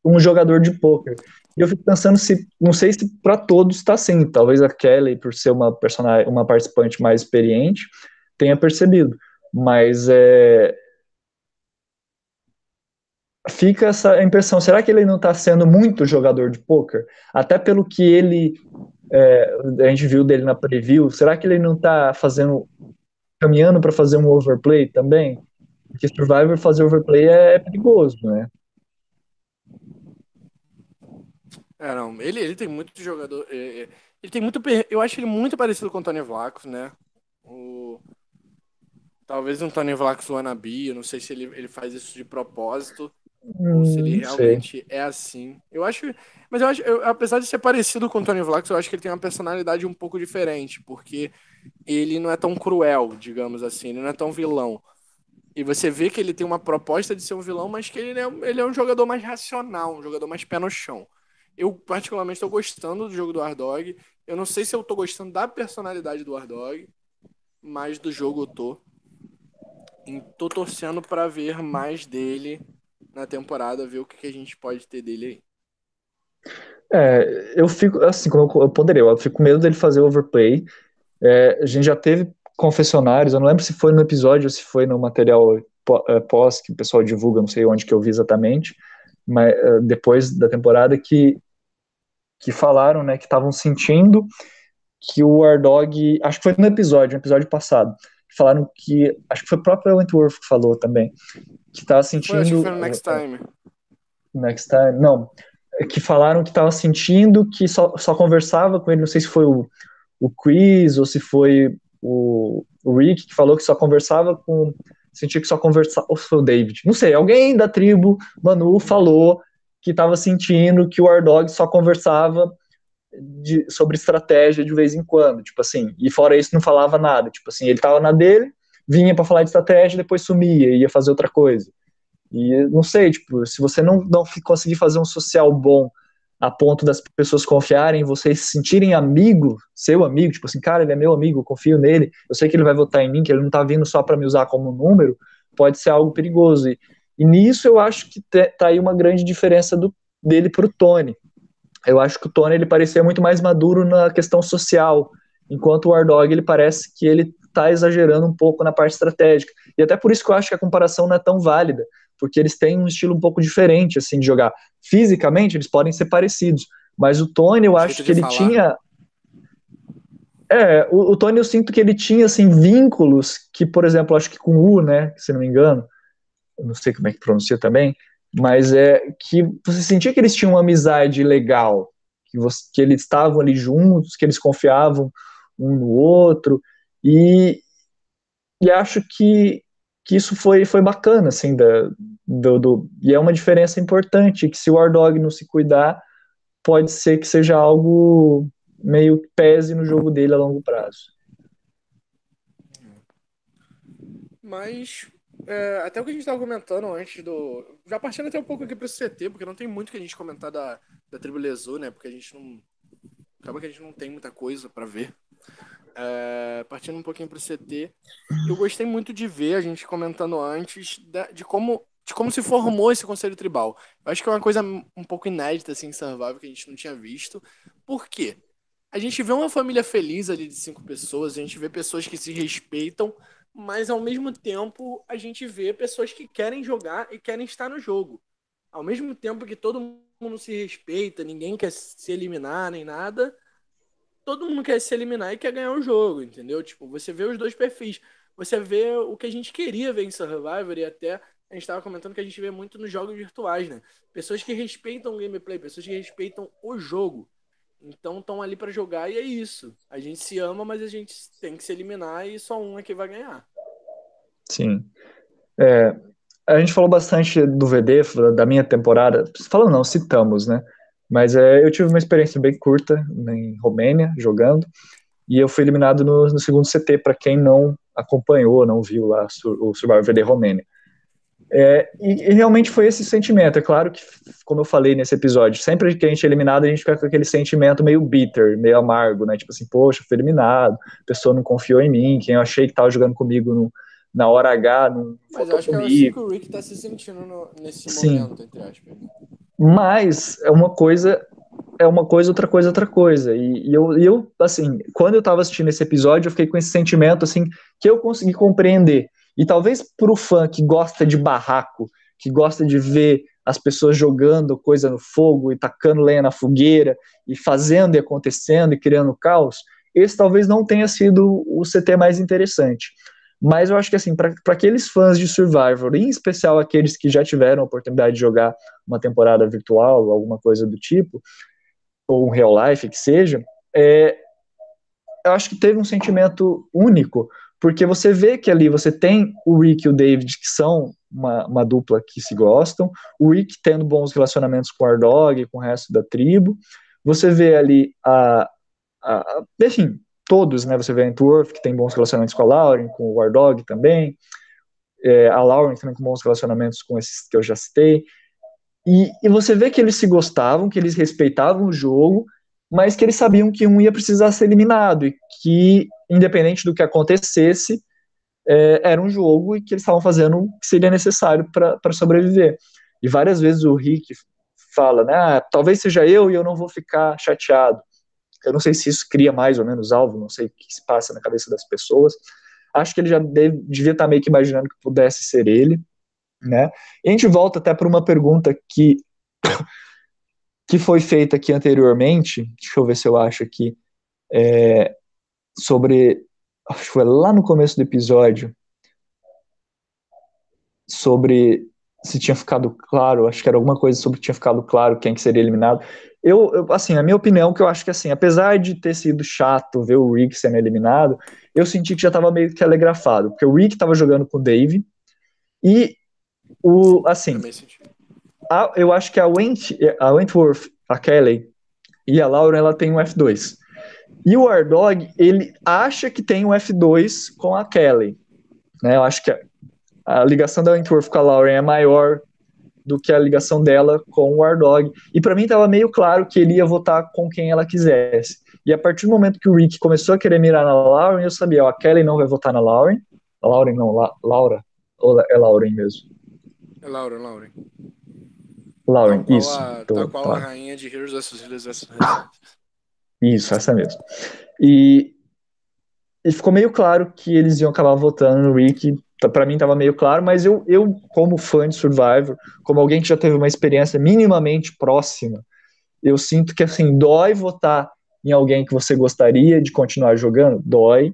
um jogador de poker. E eu fico pensando se, não sei se para todos está assim, talvez a Kelly, por ser uma personagem, uma participante mais experiente, tenha percebido, mas é, fica essa impressão, será que ele não está sendo muito jogador de poker? Até pelo que ele, é, a gente viu dele na preview, será que ele não está fazendo, caminhando para fazer um overplay também? Porque Survivor fazer overplay é, é perigoso, né? É, não, ele, ele tem muito jogador, é, é ele tem muito, eu acho ele muito parecido com o Tony Vlacos, né? O, talvez um Tony Vlacos wannabe, eu não sei se ele, ele faz isso de propósito, Hum, ou se ele realmente sei. é assim. Eu acho. Mas eu acho, eu, apesar de ser parecido com o Tony Vlax, eu acho que ele tem uma personalidade um pouco diferente, porque ele não é tão cruel, digamos assim, ele não é tão vilão. E você vê que ele tem uma proposta de ser um vilão, mas que ele é, ele é um jogador mais racional, um jogador mais pé no chão. Eu, particularmente, estou gostando do jogo do Ardog. Eu não sei se eu estou gostando da personalidade do Ardog, mas do jogo eu tô. E tô torcendo para ver mais dele na temporada, ver o que, que a gente pode ter dele aí. É, eu fico, assim, como eu poderia, eu fico com medo dele fazer overplay. É, a gente já teve confessionários, eu não lembro se foi no episódio ou se foi no material é, pós que o pessoal divulga, não sei onde que eu vi exatamente, mas é, depois da temporada que que falaram, né, que estavam sentindo que o Wardog, acho que foi no episódio, no episódio passado, falaram que, acho que foi o próprio Wentworth que falou também, que estava sentindo... Foi, acho que foi no Next Time. Next Time, não, que falaram que estava sentindo que só, só conversava com ele, não sei se foi o, o Chris ou se foi o, o Rick que falou que só conversava com. Sentia que só conversava. Ou foi o David? Não sei, alguém da tribo Manu falou que estava sentindo que o Ardog só conversava de, sobre estratégia de vez em quando, tipo assim, e fora isso não falava nada, tipo assim, ele estava na dele, vinha para falar de estratégia, depois sumia, ia fazer outra coisa. E não sei, tipo, se você não, não conseguir fazer um social bom a ponto das pessoas confiarem em você se sentirem amigo, seu amigo, tipo assim, cara, ele é meu amigo, confio nele, eu sei que ele vai votar em mim, que ele não tá vindo só para me usar como número, pode ser algo perigoso. E, e nisso eu acho que tá aí uma grande diferença do, dele pro Tony. Eu acho que o Tony ele parecia muito mais maduro na questão social, enquanto o Ardog ele parece que ele tá exagerando um pouco na parte estratégica. E até por isso que eu acho que a comparação não é tão válida, porque eles têm um estilo um pouco diferente assim de jogar. Fisicamente eles podem ser parecidos, mas o Tony eu acho que ele falar. tinha é, o, o, Tony eu sinto que ele tinha assim vínculos que, por exemplo, acho que com o U, né, se não me engano, não sei como é que pronuncia também, mas é que você sentia que eles tinham uma amizade legal, que, você, que eles estavam ali juntos, que eles confiavam um no outro, e, e acho que que isso foi, foi bacana, assim, da, do, do, e é uma diferença importante, que se o War Dog não se cuidar, pode ser que seja algo meio pese no jogo dele a longo prazo. Mas, é, até o que a gente estava comentando antes do... Já partindo até um pouco aqui para o CT, porque não tem muito que a gente comentar da, da Tribo né, porque a gente não... Acaba que a gente não tem muita coisa para ver. É, partindo um pouquinho para o CT, eu gostei muito de ver a gente comentando antes de, de, como de como se formou esse conselho tribal. Eu acho que é uma coisa um pouco inédita assim em Survival que a gente não tinha visto. Por quê? A gente vê uma família feliz ali de cinco pessoas, a gente vê pessoas que se respeitam, mas ao mesmo tempo a gente vê pessoas que querem jogar e querem estar no jogo. Ao mesmo tempo que todo mundo se respeita, ninguém quer se eliminar nem nada, todo mundo quer se eliminar e quer ganhar o jogo, entendeu? Tipo, você vê os dois perfis. Você vê o que a gente queria ver em Survivor e até a gente estava comentando que a gente vê muito nos jogos virtuais, né? Pessoas que respeitam o gameplay, pessoas que respeitam o jogo. Então estão ali para jogar e é isso. A gente se ama, mas a gente tem que se eliminar e só um é que vai ganhar. Sim. É, a gente falou bastante do VD, da minha temporada. Falando não, citamos, né? Mas é, eu tive uma experiência bem curta em Romênia, jogando, e eu fui eliminado no, no segundo CT, para quem não acompanhou, não viu lá o Survivor VD Romênia. É, e, e, realmente foi esse sentimento. É claro que, como eu falei nesse episódio, sempre que a gente é eliminado, a gente fica com aquele sentimento meio bitter, meio amargo, né? Tipo assim, poxa, fui eliminado, a pessoa não confiou em mim, quem eu achei que estava jogando comigo no, na hora H não Mas eu acho comigo. que é assim que o Rick está se sentindo no, nesse Sim. momento, entre aspas. Mas é uma coisa, é uma coisa, outra coisa, outra coisa. E, e eu, eu, assim, quando eu tava assistindo esse episódio, eu fiquei com esse sentimento, assim, que eu consegui compreender. E talvez pro fã que gosta de barraco, que gosta de ver as pessoas jogando coisa no fogo e tacando lenha na fogueira e fazendo e acontecendo e criando caos, esse talvez não tenha sido o CT mais interessante. Mas eu acho que, assim, para aqueles fãs de Survivor, em especial aqueles que já tiveram a oportunidade de jogar uma temporada virtual, alguma coisa do tipo, ou um real life que seja, é, eu acho que teve um sentimento único, porque você vê que ali você tem o Rick e o David, que são uma, uma dupla que se gostam, o Rick tendo bons relacionamentos com o Ardog, com o resto da tribo, você vê ali a, a, enfim, todos, né, você vê a Entworth, que tem bons relacionamentos com a Lauren, com o Wardog também, é, a Lauren também com bons relacionamentos com esses que eu já citei, e, e você vê que eles se gostavam, que eles respeitavam o jogo, mas que eles sabiam que um ia precisar ser eliminado, e que, independente do que acontecesse, é, era um jogo e que eles estavam fazendo o que seria necessário para sobreviver. E várias vezes o Rick fala, né, ah, talvez seja eu e eu não vou ficar chateado. Eu não sei se isso cria mais ou menos alvo, não sei o que se passa na cabeça das pessoas. Acho que ele já deve, devia estar meio que imaginando que pudesse ser ele, né? E a gente volta até para uma pergunta que que foi feita aqui anteriormente. Deixa eu ver se eu acho aqui é, sobre acho que foi lá no começo do episódio sobre se tinha ficado claro, acho que era alguma coisa sobre tinha ficado claro quem que seria eliminado. Eu, eu, assim, a minha opinião que eu acho que assim, apesar de ter sido chato ver o Rick sendo eliminado, eu senti que já estava meio que telegrafado, porque o Rick estava jogando com o Dave e o assim, a, eu acho que a, Went, a Wentworth, a Kelly e a Laura ela tem um F2. E o Ardog, ele acha que tem um F2 com a Kelly. Né? Eu acho que a, a ligação da Wentworth com a Lauren é maior do que a ligação dela com o Ardog. E para mim estava meio claro que ele ia votar com quem ela quisesse. E a partir do momento que o Rick começou a querer mirar na Lauren, eu sabia, ó, a Kelly não vai votar na Lauren. Lauren não, La Laura. Ou é Lauren mesmo? É Lauren, Lauren. Lauren, tá isso. A, tá qual tá. a rainha de Heroes vs. Heroes vs. Isso, essa mesmo. E, e ficou meio claro que eles iam acabar votando no Rick para mim estava meio claro, mas eu, eu, como fã de Survivor, como alguém que já teve uma experiência minimamente próxima, eu sinto que assim dói votar em alguém que você gostaria de continuar jogando, dói,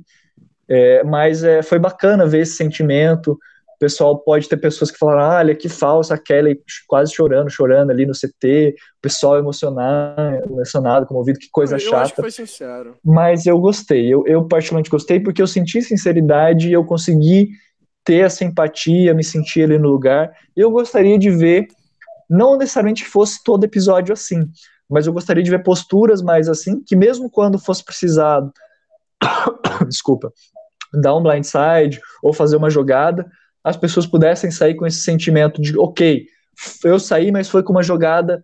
é, mas é, foi bacana ver esse sentimento. O pessoal pode ter pessoas que falaram, ah, olha que falsa, a Kelly quase chorando, chorando ali no CT, o pessoal emocionado, emocionado, comovido, que coisa eu chata. Acho que foi sincero. Mas eu gostei, eu, eu particularmente gostei porque eu senti sinceridade e eu consegui ter essa empatia, me sentir ali no lugar. Eu gostaria de ver, não necessariamente que fosse todo episódio assim, mas eu gostaria de ver posturas mais assim, que mesmo quando fosse precisado, [coughs] desculpa, dar um blindside ou fazer uma jogada, as pessoas pudessem sair com esse sentimento de, ok, eu saí, mas foi com uma jogada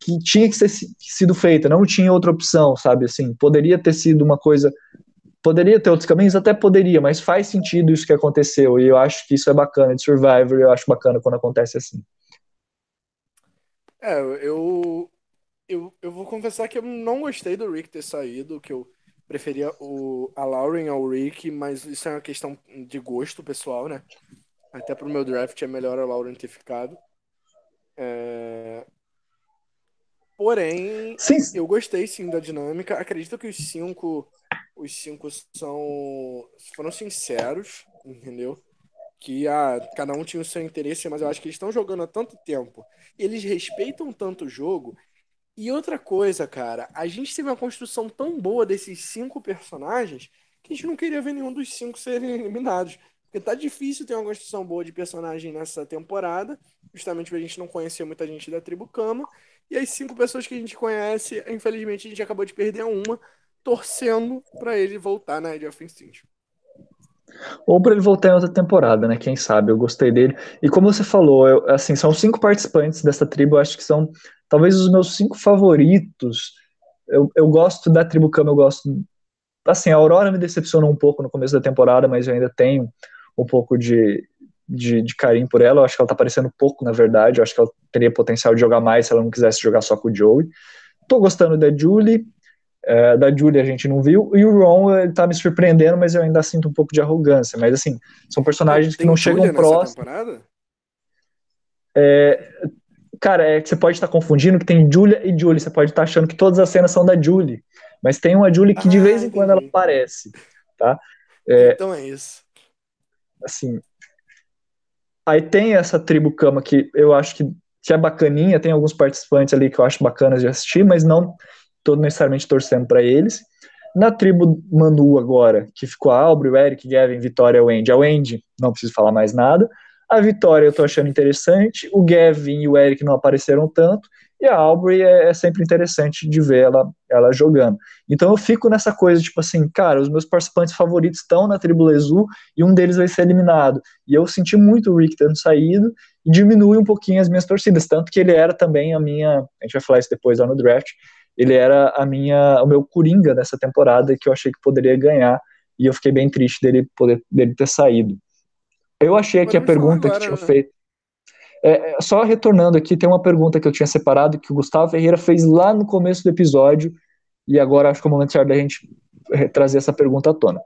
que tinha que ser sido feita, não tinha outra opção, sabe? Assim, poderia ter sido uma coisa Poderia ter outros caminhos? Até poderia, mas faz sentido isso que aconteceu. E eu acho que isso é bacana de Survivor. Eu acho bacana quando acontece assim. É, eu, eu, eu vou confessar que eu não gostei do Rick ter saído, que eu preferia o, a Lauren ao Rick, mas isso é uma questão de gosto pessoal, né? Até pro meu draft é melhor a Lauren ter ficado. É... Porém, sim. eu gostei sim da dinâmica. Acredito que os cinco os cinco são foram sinceros, entendeu? Que ah, cada um tinha o seu interesse, mas eu acho que eles estão jogando há tanto tempo. Eles respeitam tanto o jogo. E outra coisa, cara, a gente teve uma construção tão boa desses cinco personagens que a gente não queria ver nenhum dos cinco serem eliminados. Porque tá difícil ter uma construção boa de personagem nessa temporada, justamente porque a gente não conhecia muita gente da tribo Kama. E as cinco pessoas que a gente conhece, infelizmente, a gente acabou de perder uma torcendo para ele voltar na Edge of Instinct. Ou para ele voltar em outra temporada, né? Quem sabe? Eu gostei dele. E como você falou, eu, assim, são cinco participantes dessa tribo, eu acho que são talvez os meus cinco favoritos. Eu, eu gosto da tribo Kama, eu gosto. Assim, a Aurora me decepcionou um pouco no começo da temporada, mas eu ainda tenho um pouco de, de, de carinho por ela. Eu acho que ela tá parecendo pouco, na verdade. Eu acho que ela teria potencial de jogar mais se ela não quisesse jogar só com o Joey. Tô gostando da Julie. É, da Julie a gente não viu, e o Ron ele tá me surpreendendo, mas eu ainda sinto um pouco de arrogância. Mas assim, são personagens que não chegam próximos. É, cara, é que você pode estar confundindo que tem Julia e Julie. Você pode estar achando que todas as cenas são da Julie, mas tem uma Julie que ah, de vez em quando ela aparece, tá? É, então é isso. Assim, aí tem essa tribo Kama que eu acho que, que é bacaninha. Tem alguns participantes ali que eu acho bacanas de assistir, mas não estou necessariamente torcendo para eles. Na tribo Manu agora, que ficou a Aubrey, o Eric, Gavin, Vitória, o Andy. A Wendy, não preciso falar mais nada. A Vitória eu tô achando interessante. O Gavin e o Eric não apareceram tanto. E a Aubrey é, é, sempre interessante de ver ela, ela jogando. Então eu fico nessa coisa, tipo assim, cara, os meus participantes favoritos estão na tribo Lezu e um deles vai ser eliminado. E eu senti muito o Rick tendo saído e diminui um pouquinho as minhas torcidas. Tanto que ele era também a minha. A gente vai falar isso depois lá no draft. Ele era a minha, o meu coringa dessa temporada que eu achei que poderia ganhar. E eu fiquei bem triste dele, poder, dele ter saído. Eu achei aqui a pergunta agora, que tinha né? feito. É, é, só retornando aqui, tem uma pergunta que eu tinha separado que o Gustavo Ferreira fez lá no começo do episódio, e agora acho que é o momento certo da gente trazer essa pergunta à tona.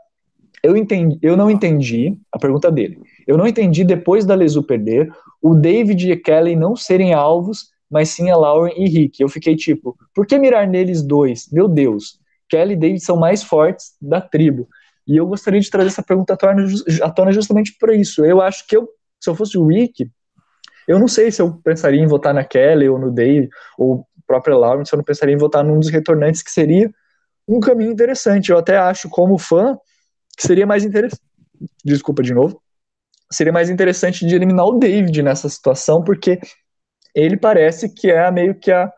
Eu, entendi, eu não entendi a pergunta dele. Eu não entendi depois da Lesu perder o David e Kelly não serem alvos, mas sim a Lauren e Rick. Eu fiquei tipo, por que mirar neles dois? Meu Deus, Kelly e David são mais fortes da tribo. E eu gostaria de trazer essa pergunta à tona, à tona justamente por isso. Eu acho que eu, se eu fosse o Rick, eu não sei se eu pensaria em votar na Kelly ou no Dave, ou própria Lawrence, eu não pensaria em votar num dos retornantes, que seria um caminho interessante. Eu até acho, como fã, que seria mais interessante. Desculpa de novo. Seria mais interessante de eliminar o David nessa situação, porque ele parece que é meio que a,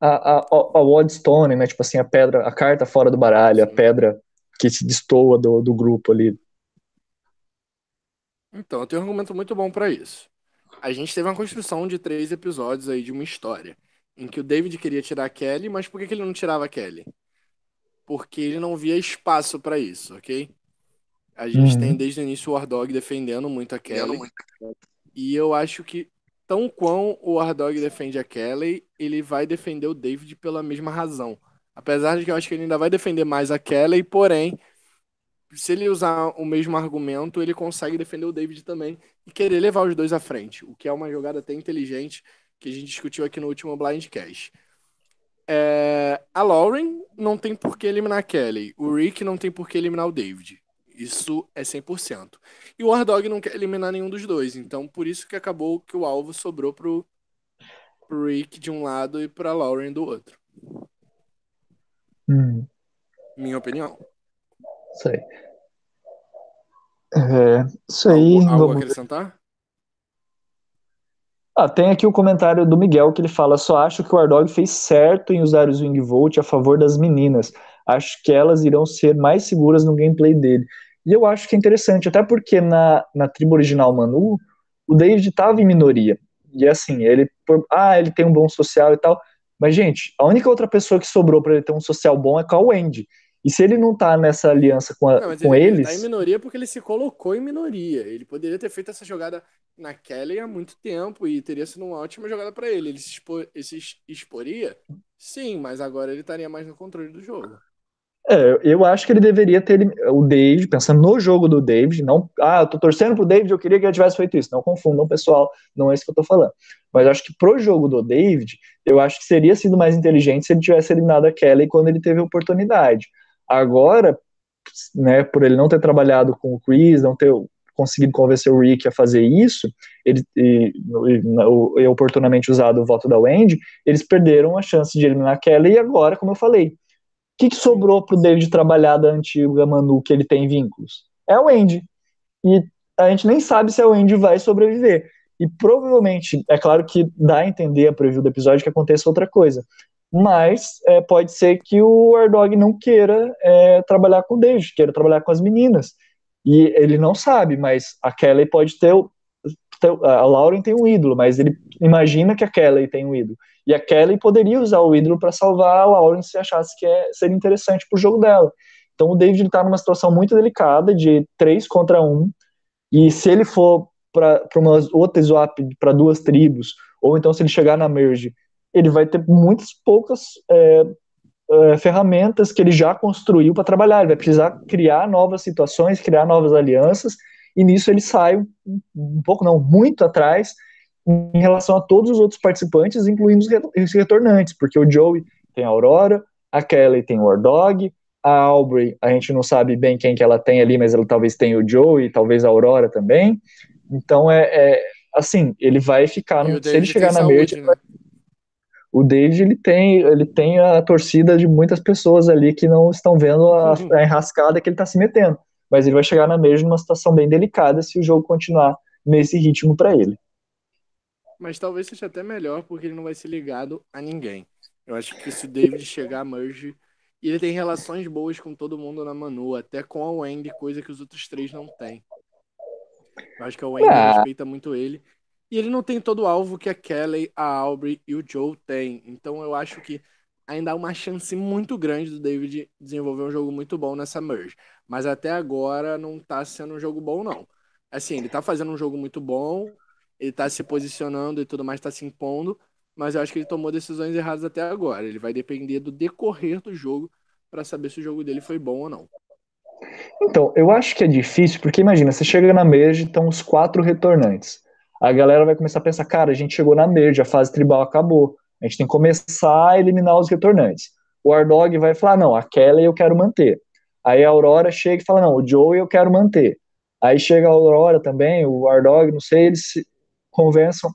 a, a, a Wardstone, né? Tipo assim, a pedra, a carta fora do baralho, a pedra que se destoa do, do grupo ali. Então, eu tenho um argumento muito bom para isso a gente teve uma construção de três episódios aí de uma história. Em que o David queria tirar a Kelly, mas por que, que ele não tirava a Kelly? Porque ele não via espaço para isso, ok? A gente uhum. tem desde o início o War Dog defendendo muito a Kelly. E eu acho que, tão quão o War Dog defende a Kelly, ele vai defender o David pela mesma razão. Apesar de que eu acho que ele ainda vai defender mais a Kelly, porém, se ele usar o mesmo argumento, ele consegue defender o David também e querer levar os dois à frente, o que é uma jogada até inteligente que a gente discutiu aqui no último Blindcast. É, a Lauren não tem por que eliminar a Kelly, o Rick não tem por que eliminar o David. Isso é 100%. E o Wardog não quer eliminar nenhum dos dois, então por isso que acabou que o alvo sobrou pro, pro Rick de um lado e pra Lauren do outro. Hum. Minha opinião. Sei. É, isso aí. Algo, algo acrescentar? Ah, tem aqui o comentário do Miguel que ele fala: só acho que o Ardog fez certo em usar o Swing Volt a favor das meninas. Acho que elas irão ser mais seguras no gameplay dele. E eu acho que é interessante, até porque na, na tribo original Manu, o David estava em minoria. E assim, ele. Ah, ele tem um bom social e tal. Mas, gente, a única outra pessoa que sobrou para ele ter um social bom é com a Wendy. E se ele não tá nessa aliança com, a, não, com ele, eles. Ele tá em minoria porque ele se colocou em minoria. Ele poderia ter feito essa jogada na Kelly há muito tempo e teria sido uma ótima jogada para ele. Ele se, ele se exporia? Sim, mas agora ele estaria mais no controle do jogo. É, eu acho que ele deveria ter o David, pensando no jogo do David, não, ah, eu tô torcendo pro David, eu queria que ele tivesse feito isso. Não confundam, pessoal, não é isso que eu tô falando. Mas acho que pro jogo do David, eu acho que seria sido mais inteligente se ele tivesse eliminado a Kelly quando ele teve a oportunidade. Agora, né, por ele não ter trabalhado com o Chris, não ter conseguido convencer o Rick a fazer isso, ele e, e, e, oportunamente usado o voto da Wendy, eles perderam a chance de eliminar a Kelly e agora, como eu falei, que, que sobrou pro David trabalhar da antiga Manu que ele tem vínculos? É a Wendy. E a gente nem sabe se a Wendy vai sobreviver. E provavelmente, é claro que dá a entender a preview do episódio que aconteça outra coisa mas é, pode ser que o Ardog não queira é, trabalhar com o David, queira trabalhar com as meninas. E ele não sabe, mas a Kelly pode ter, ter. A Lauren tem um ídolo, mas ele imagina que a Kelly tem um ídolo. E a Kelly poderia usar o ídolo para salvar a Lauren se achasse que é, seria interessante para o jogo dela. Então o David está numa situação muito delicada de três contra um. E se ele for para uma outra swap para duas tribos, ou então se ele chegar na merge ele vai ter muitas poucas é, é, ferramentas que ele já construiu para trabalhar. Ele vai precisar criar novas situações, criar novas alianças, e nisso ele sai um, um pouco, não, muito atrás em relação a todos os outros participantes, incluindo os retornantes, porque o Joey tem a Aurora, a Kelly tem o War Dog, a Aubrey, a gente não sabe bem quem que ela tem ali, mas ela talvez tenha o Joey, talvez a Aurora também. Então é, é assim, ele vai ficar, no, se ele chegar na merge, né? o David ele tem, ele tem a torcida de muitas pessoas ali que não estão vendo a, uhum. a enrascada que ele está se metendo. Mas ele vai chegar na mesma numa situação bem delicada se o jogo continuar nesse ritmo para ele. Mas talvez seja até melhor porque ele não vai ser ligado a ninguém. Eu acho que se o David chegar a merge, e ele tem relações boas com todo mundo na Manu, até com a Wendy, coisa que os outros três não têm. Eu acho que a Wendy ah. respeita muito ele. E ele não tem todo o alvo que a Kelly, a Aubrey e o Joe têm. Então eu acho que ainda há uma chance muito grande do David desenvolver um jogo muito bom nessa merge. Mas até agora não tá sendo um jogo bom, não. Assim, ele tá fazendo um jogo muito bom, ele tá se posicionando e tudo mais, tá se impondo, mas eu acho que ele tomou decisões erradas até agora. Ele vai depender do decorrer do jogo para saber se o jogo dele foi bom ou não. Então, eu acho que é difícil, porque imagina, você chega na merge, estão os quatro retornantes. A galera vai começar a pensar, cara, a gente chegou na merge, a fase tribal acabou. A gente tem que começar a eliminar os retornantes. O Ardog vai falar, não, a Kelly eu quero manter. Aí a Aurora chega e fala, não, o Joe eu quero manter. Aí chega a Aurora também, o Ardog, não sei, eles se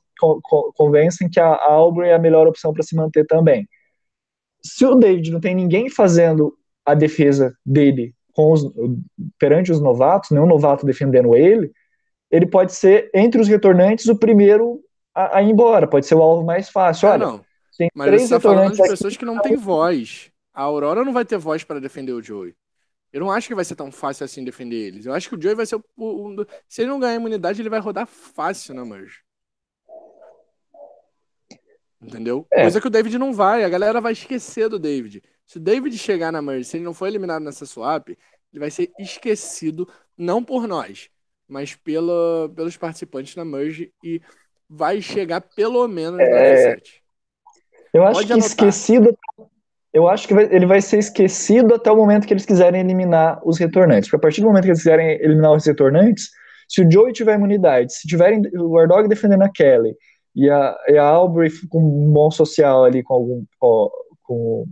convencem, que a Aubrey é a melhor opção para se manter também. Se o David não tem ninguém fazendo a defesa dele os, perante os novatos, nenhum novato defendendo ele, ele pode ser, entre os retornantes, o primeiro a, a ir embora, pode ser o alvo mais fácil. Ah, Olha, não. Tem Mas três você está falando de pessoas que não têm voz. A Aurora não vai ter voz para defender o Joey. Eu não acho que vai ser tão fácil assim defender eles. Eu acho que o Joey vai ser o, o, o se ele não ganhar imunidade, ele vai rodar fácil na merge. Entendeu? É. Coisa que o David não vai. A galera vai esquecer do David. Se o David chegar na Merge, se ele não for eliminado nessa swap, ele vai ser esquecido, não por nós, mas pela, pelos participantes na Merge e vai chegar pelo menos é... na F7. Eu acho Pode que anotar. esquecido. Eu acho que vai, ele vai ser esquecido até o momento que eles quiserem eliminar os retornantes. Porque a partir do momento que eles quiserem eliminar os retornantes, se o Joey tiver imunidade, se tiverem o Wardog defendendo a Kelly, e a, e a com um bom social ali com algum com,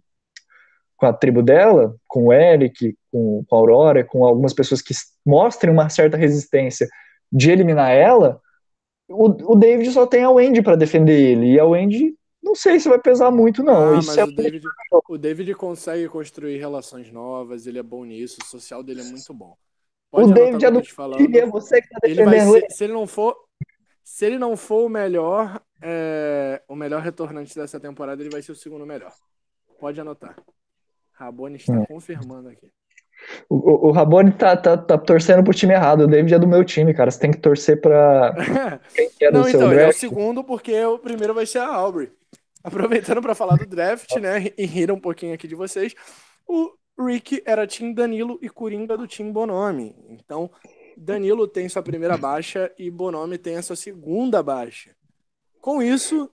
com a tribo dela, com o Eric, com, com a Aurora, com algumas pessoas que mostrem uma certa resistência de eliminar ela, o, o David só tem a Wendy para defender ele, e a Wendy não sei se vai pesar muito, não. Ah, mas é o, David, o David consegue construir relações novas, ele é bom nisso, o social dele é muito bom. Pode o David é do time, é você que tá defendendo ele. Vai ser, se ele não for, se ele não for o melhor, é, o melhor retornante dessa temporada, ele vai ser o segundo melhor. Pode anotar. Rabone está hum. confirmando aqui. O, o, Rabone tá, tá, tá, torcendo pro time errado. O David é do meu time, cara. Você tem que torcer pra. [laughs] Quem é do não, seu então, draft. ele é o segundo, porque o primeiro vai ser a Aubrey. Aproveitando para falar do draft, né? E rir um pouquinho aqui de vocês. O Rick era Team Danilo e Coringa do Team Bonomi. Então, Danilo tem sua primeira baixa e Bonomi tem a sua segunda baixa. Com isso,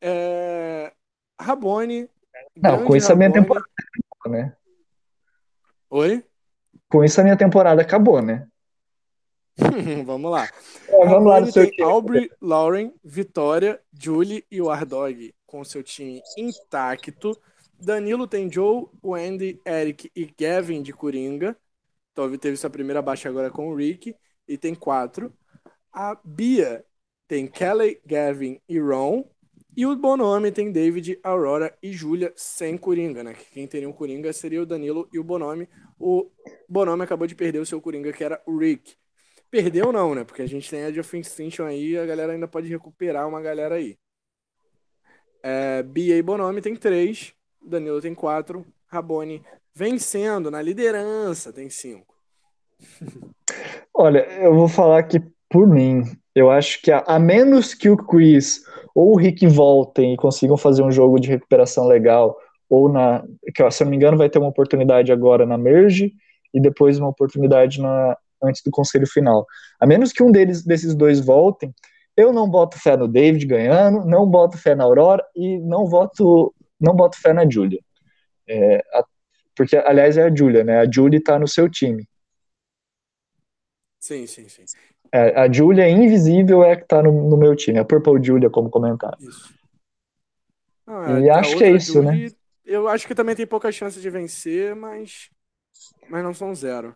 é... Rabone. Não, com isso Rabone... a minha temporada acabou, né? Oi? Com isso a minha temporada acabou, né? [laughs] vamos lá. É, vamos lá no seu time. Aubrey, Lauren, Vitória, Julie e o Ardog com seu time intacto. Danilo tem Joe, Wendy, Eric e Gavin de Coringa. Tove teve sua primeira baixa agora com o Rick e tem quatro. A Bia tem Kelly, Gavin e Ron. E o Bonome tem David, Aurora e Júlia sem Coringa, né? Quem teria um Coringa seria o Danilo e o Bonome. O Bonome acabou de perder o seu Coringa, que era o Rick. Perdeu não, né? Porque a gente tem a de Extinction aí, a galera ainda pode recuperar uma galera aí. É, Bia e Bonome tem três, Danilo tem quatro, Rabone vencendo na liderança, tem cinco. Olha, eu vou falar que por mim, eu acho que a, a, menos que o Chris ou o Rick voltem e consigam fazer um jogo de recuperação legal, ou na. que se eu não me engano, vai ter uma oportunidade agora na Merge e depois uma oportunidade na, antes do conselho final. A menos que um deles desses dois voltem, eu não boto fé no David ganhando, não boto fé na Aurora e não voto, não boto fé na Julia. É, porque, aliás, é a Julia, né? A Julie tá no seu time. Sim, sim, sim. É, a Julia invisível é que tá no, no, meu time, a Purple Julia, como comentário. Isso. Ah, e acho que é isso, né? Julie, né? Eu acho que também tem pouca chance de vencer, mas, mas não são zero.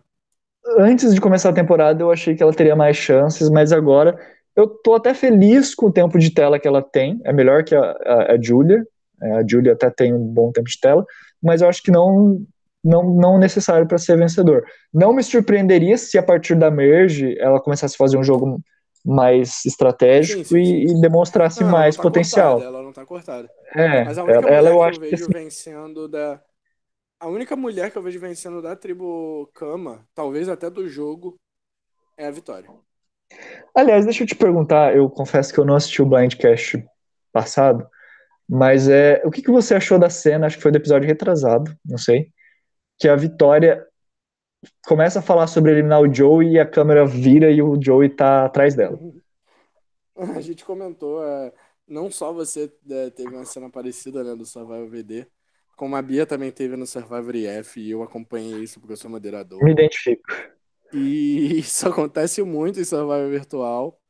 Antes de começar a temporada, eu achei que ela teria mais chances, mas agora eu tô até feliz com o tempo de tela que ela tem. É melhor que a, a, a Julia. É, a Julia até tem um bom tempo de tela, mas eu acho que não não, não necessário para ser vencedor. Não me surpreenderia se a partir da merge ela começasse a fazer um jogo mais estratégico sim, sim, sim. E, demonstrasse não, mais tá potencial. Cortada, ela não tá cortada. É, Mas a única ela, ela eu acho que eu vejo que... vencendo da a única mulher que eu vejo vencendo da tribo Kama, talvez até do jogo, é a Vitória. Aliás, deixa eu te perguntar, eu confesso que eu não assisti o Blindcast passado, mas é, o que, que você achou da cena, acho que foi do episódio retrasado, não sei, que a Vitória começa a falar sobre eliminar o Joey e a câmera vira e o Joey tá atrás dela. A gente comentou, é, não só você é, teve uma cena parecida né, do Survival VD, como a Bia também teve no Survivor IF e eu acompanhei isso porque eu sou moderador. Me identifico. E [laughs] isso acontece muito em Survivor Virtual.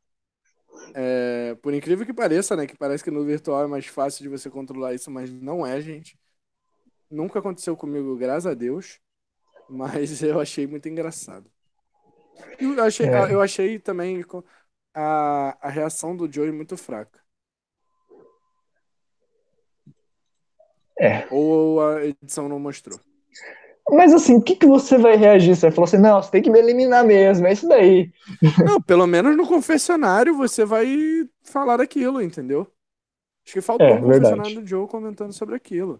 É, por incrível que pareça, né? Que parece que no virtual é mais fácil de você controlar isso, mas não é, gente. Nunca aconteceu comigo, graças a Deus. Mas [laughs] eu achei muito engraçado. Eu achei, é. eu achei também a, a reação do Joey muito fraca. É. Ou a edição não mostrou. Mas assim, o que, que você vai reagir? Você vai falar assim, não, você tem que me eliminar mesmo, é isso daí. [laughs] Não, pelo menos no confessionário você vai falar daquilo, entendeu? Acho que faltou é, um confessionário do Joe comentando sobre aquilo.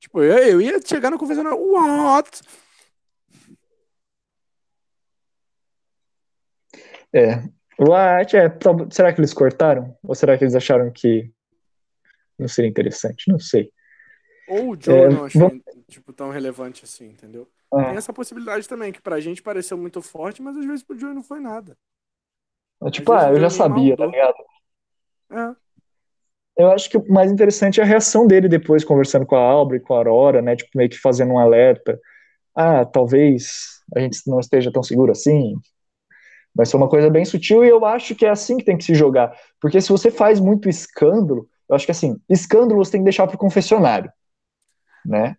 Tipo, eu, eu ia chegar no confessionário, what? É. What? É, será que eles cortaram? Ou será que eles acharam que não seria interessante? Não sei. Ou o Joe é, não achou tipo, tão relevante assim, entendeu? Ah. Tem essa possibilidade também, que pra gente pareceu muito forte, mas às vezes pro Joe não foi nada. É, tipo, ah, eu já sabia, tá ligado? É. Eu acho que o mais interessante é a reação dele depois, conversando com a Aubrey, com a Aurora, né? Tipo, meio que fazendo um alerta. Ah, talvez a gente não esteja tão seguro assim. Vai ser uma coisa bem sutil e eu acho que é assim que tem que se jogar. Porque se você faz muito escândalo, eu acho que assim, escândalo você tem que deixar pro confessionário, né?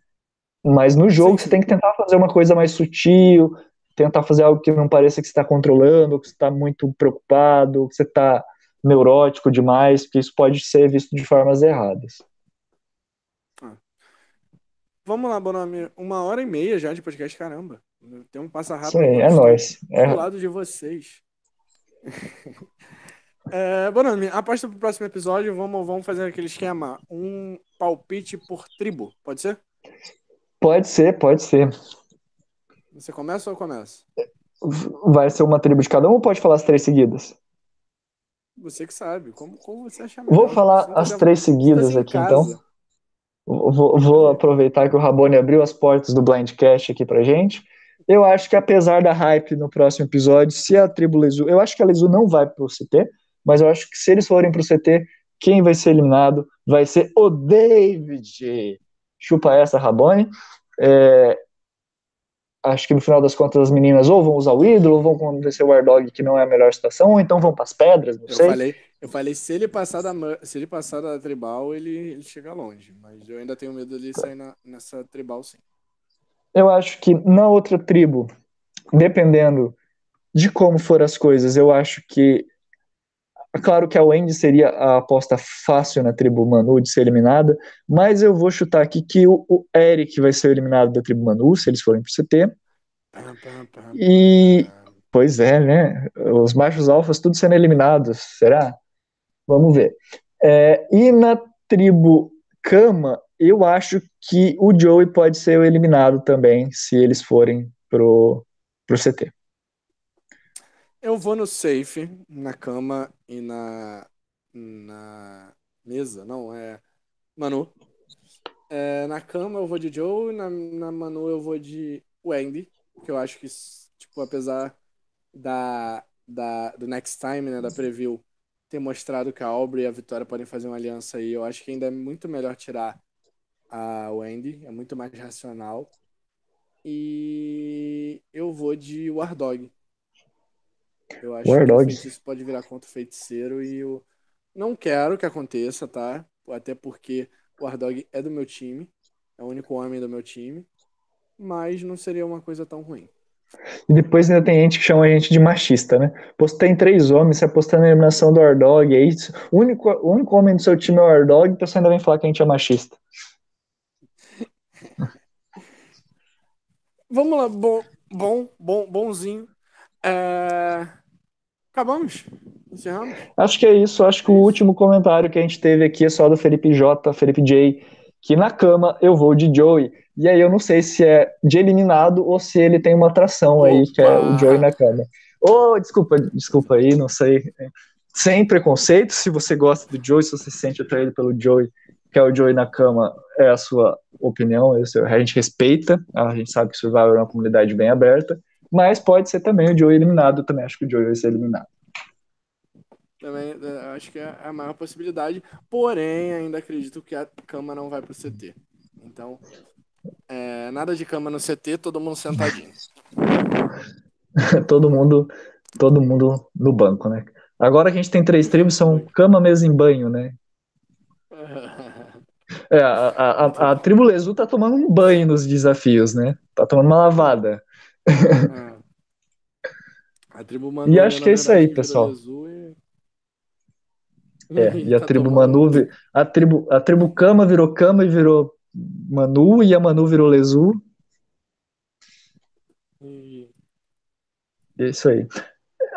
Mas no jogo sim. você tem que tentar fazer uma coisa mais sutil, tentar fazer algo que não pareça que você está controlando, que você está muito preocupado, que você está neurótico demais, porque isso pode ser visto de formas erradas. Ah. Vamos lá, Bonami. Uma hora e meia já de podcast, caramba. Tem um passa rápido. Sim, é nóis. É. Do lado de vocês. [laughs] é, Bonami, aposta pro próximo episódio. Vamos, vamos fazer aquele esquema. Um palpite por tribo, pode ser? Pode ser, pode ser. Você começa ou começa? Vai ser uma tribo de cada um ou pode falar as três seguidas? Você que sabe. Como, como você acha melhor? Vou falar as três seguidas aqui, então. Vou, vou aproveitar que o Rabone abriu as portas do Blindcast aqui pra gente. Eu acho que apesar da hype no próximo episódio, se a tribo Lezu, eu acho que a Lezu não vai pro CT, mas eu acho que se eles forem pro CT, quem vai ser eliminado vai ser o David. Chupa essa, Rabone. É, acho que no final das contas as meninas ou vão usar o ídolo, ou vão acontecer o Wardog, que não é a melhor situação, ou então vão para as pedras, não eu sei. Falei, eu falei, se ele passar da, se ele passar da tribal, ele, ele chega longe, mas eu ainda tenho medo de sair na, nessa tribal sim. Eu acho que na outra tribo, dependendo de como for as coisas, eu acho que Claro que a Wendy seria a aposta fácil na tribo Manu de ser eliminada, mas eu vou chutar aqui que o, o Eric vai ser eliminado da tribo Manu, se eles forem pro CT. E. Pois é, né? Os machos alfas tudo sendo eliminados, será? Vamos ver. É, e na tribo Kama, eu acho que o Joey pode ser eliminado também, se eles forem pro, pro CT. Eu vou no safe, na cama e na, na mesa. Não, é Manu. É, na cama eu vou de Joe, na, na Manu eu vou de Wendy, que eu acho que, tipo, apesar da, da, do Next Time, né, da preview, ter mostrado que a Aubrey e a Vitória podem fazer uma aliança aí, eu acho que ainda é muito melhor tirar a Wendy, é muito mais racional. E eu vou de War Dog. Eu acho War que Dogs. o feitiço pode virar contra o feiticeiro e eu não quero que aconteça, tá? Até porque o Ardog é do meu time, é o único homem do meu time, mas não seria uma coisa tão ruim. E depois ainda tem gente que chama a gente de machista, né? Postei em três homens, você apostando na eliminação do Ordog, é isso. O único, o único homem do seu time é o Ordog, então você ainda vem falar que a gente é machista. [laughs] Vamos lá, bom, bom, bom bonzinho. É... Acabamos? Encerramos? Acho que é isso. Acho que o último comentário que a gente teve aqui é só do Felipe J, Felipe J, que na cama eu vou de Joey. E aí eu não sei se é de eliminado ou se ele tem uma atração Opa. aí, que é o Joey na cama. Oh, desculpa, desculpa aí, não sei. Sem preconceito, se você gosta do Joey, se você se sente atraído pelo Joey, que é o Joey na cama, é a sua opinião, a gente respeita, a gente sabe que o Survivor é uma comunidade bem aberta, mas pode ser também o Joey eliminado, eu também acho que o Joey vai ser eliminado. Também é, acho que é a maior possibilidade. Porém, ainda acredito que a cama não vai pro CT. Então, é, nada de cama no CT, todo mundo sentadinho. [laughs] todo mundo, todo mundo no banco, né? Agora que a gente tem três tribos, são cama, mesa em banho, né? [laughs] É, a, a, a, a tribo Lezu tá tomando um banho nos desafios, né? Tá tomando uma lavada. É. A tribo Manu, e acho que é isso aí, pessoal. É, [laughs] e a tá tribo Manu, a tribo, a tribo Kama virou Kama e virou Manu, e a Manu virou Lezu. E... É isso aí.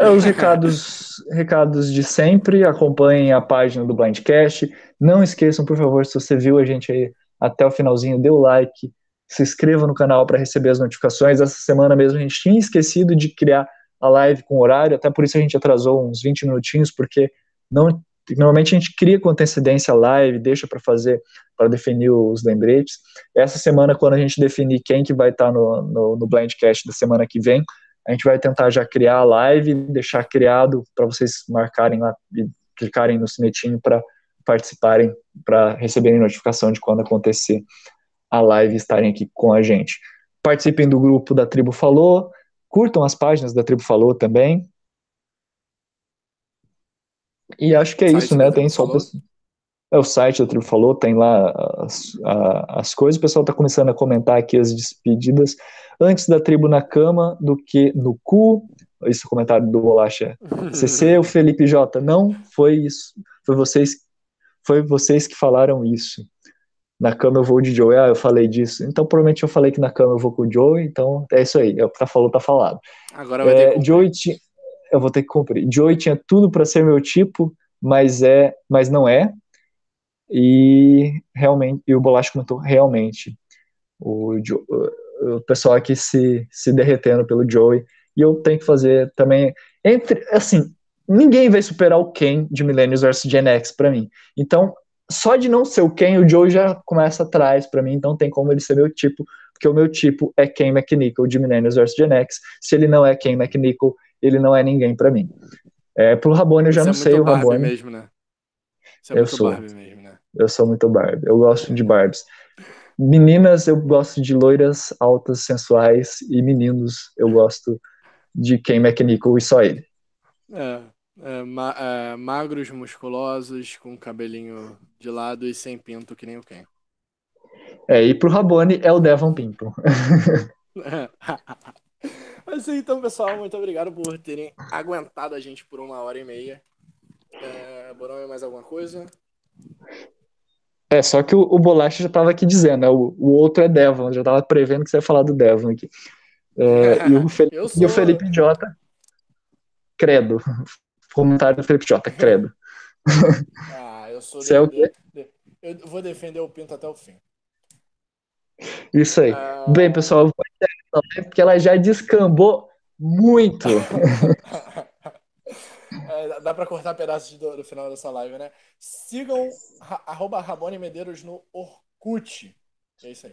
É, os recados, [laughs] recados de sempre, acompanhem a página do Blindcast. Não esqueçam, por favor, se você viu a gente aí até o finalzinho, dê o like, se inscreva no canal para receber as notificações. Essa semana mesmo a gente tinha esquecido de criar a live com horário, até por isso a gente atrasou uns 20 minutinhos, porque não Normalmente a gente cria com antecedência a live, deixa para fazer, para definir os lembretes. Essa semana, quando a gente definir quem que vai estar tá no, no, no da semana que vem, a gente vai tentar já criar a live, deixar criado para vocês marcarem lá e clicarem no sinetinho para participarem, para receberem notificação de quando acontecer a live e estarem aqui com a gente. Participem do grupo da Tribo Falou, curtam as páginas da Tribo Falou também, e acho que é isso, né? Tem só. É o site da Tribo falou, tem lá as, a, as coisas. O pessoal está começando a comentar aqui as despedidas. Antes da tribo na cama do que no cu. Esse comentário do Bolacha [laughs] CC, o Felipe J. Não foi isso. Foi vocês, foi vocês que falaram isso. Na cama eu vou de Joey. Ah, eu falei disso. Então provavelmente eu falei que na cama eu vou com o Joey. Então é isso aí. É o que tá falou, tá falado. Agora vai ter é, Joey tinha eu vou ter que cumprir. Joey tinha tudo para ser meu tipo, mas é, mas não é. E realmente, e o Bolacho comentou realmente. O, o, pessoal aqui se, se derretendo pelo Joey. E eu tenho que fazer também. Entre, assim, ninguém vai superar o Ken de Millennials vs Gen X para mim. Então, só de não ser o Ken, o Joey já começa atrás para mim, então tem como ele ser meu tipo, porque o meu tipo é Ken McNichol de Millennials vs Gen X. Se ele não é Ken McNichol, ele não é ninguém para mim. É, pro Rabone eu já Você não é sei o Rabone. Mesmo, né? É eu sou. Mesmo, né? Eu sou muito Barbie. Eu gosto de Barbies. Meninas, eu gosto de loiras altas, sensuais, e meninos, eu gosto de Ken McNichol e só ele. É, é, ma é, magros, musculosos, com cabelinho de lado e sem pinto, que nem o Ken. É, e pro Rabone é o Devon Pinto. [laughs] Mas então, pessoal, muito obrigado por terem aguentado a gente por uma hora e meia. É, Borão, mais alguma coisa? É, só que o, o Bolacha já estava aqui dizendo, né? o, o outro é Devon, já estava prevendo que você ia falar do Devon aqui. É, e, o [laughs] Felipe, sou... e o Felipe Jota, credo. Comentário do Felipe Jota, credo. [laughs] Ah, eu sou. [laughs] Você é o quê? Eu vou defender o Pinto até o fim. Isso aí. Ah... Bem, pessoal, vou porque ela já descambou muito. [laughs] é, dá para cortar pedaços do, do, final dessa live, né? Sigam ra, arroba Rabone Medeiros no Orkut. É isso aí.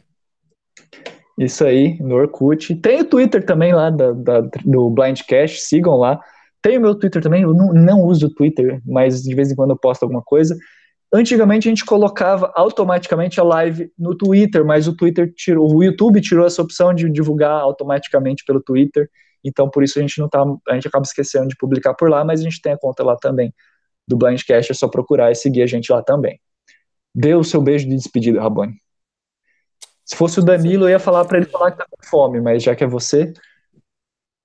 Isso aí, no Orkut. Tem o Twitter também lá da, da do Blindcast, sigam lá. Tem o meu Twitter também, eu não, não uso o Twitter, mas de vez em quando eu posto alguma coisa. Antigamente a gente colocava automaticamente a live no Twitter, mas o Twitter tirou, o YouTube tirou essa opção de divulgar automaticamente pelo Twitter. Então por isso a gente não tá, a gente acaba esquecendo de publicar por lá, mas a gente tem a conta lá também do Blindcast, é só procurar e seguir a gente lá também. Dê o seu beijo de despedida, Rabone. Se fosse o Danilo, eu ia falar para ele falar que tá com fome, mas já que é você,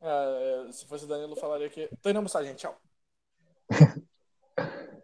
é, é, se fosse o Danilo, falaria que. Tô indo almoçar, gente. Tchau. [laughs]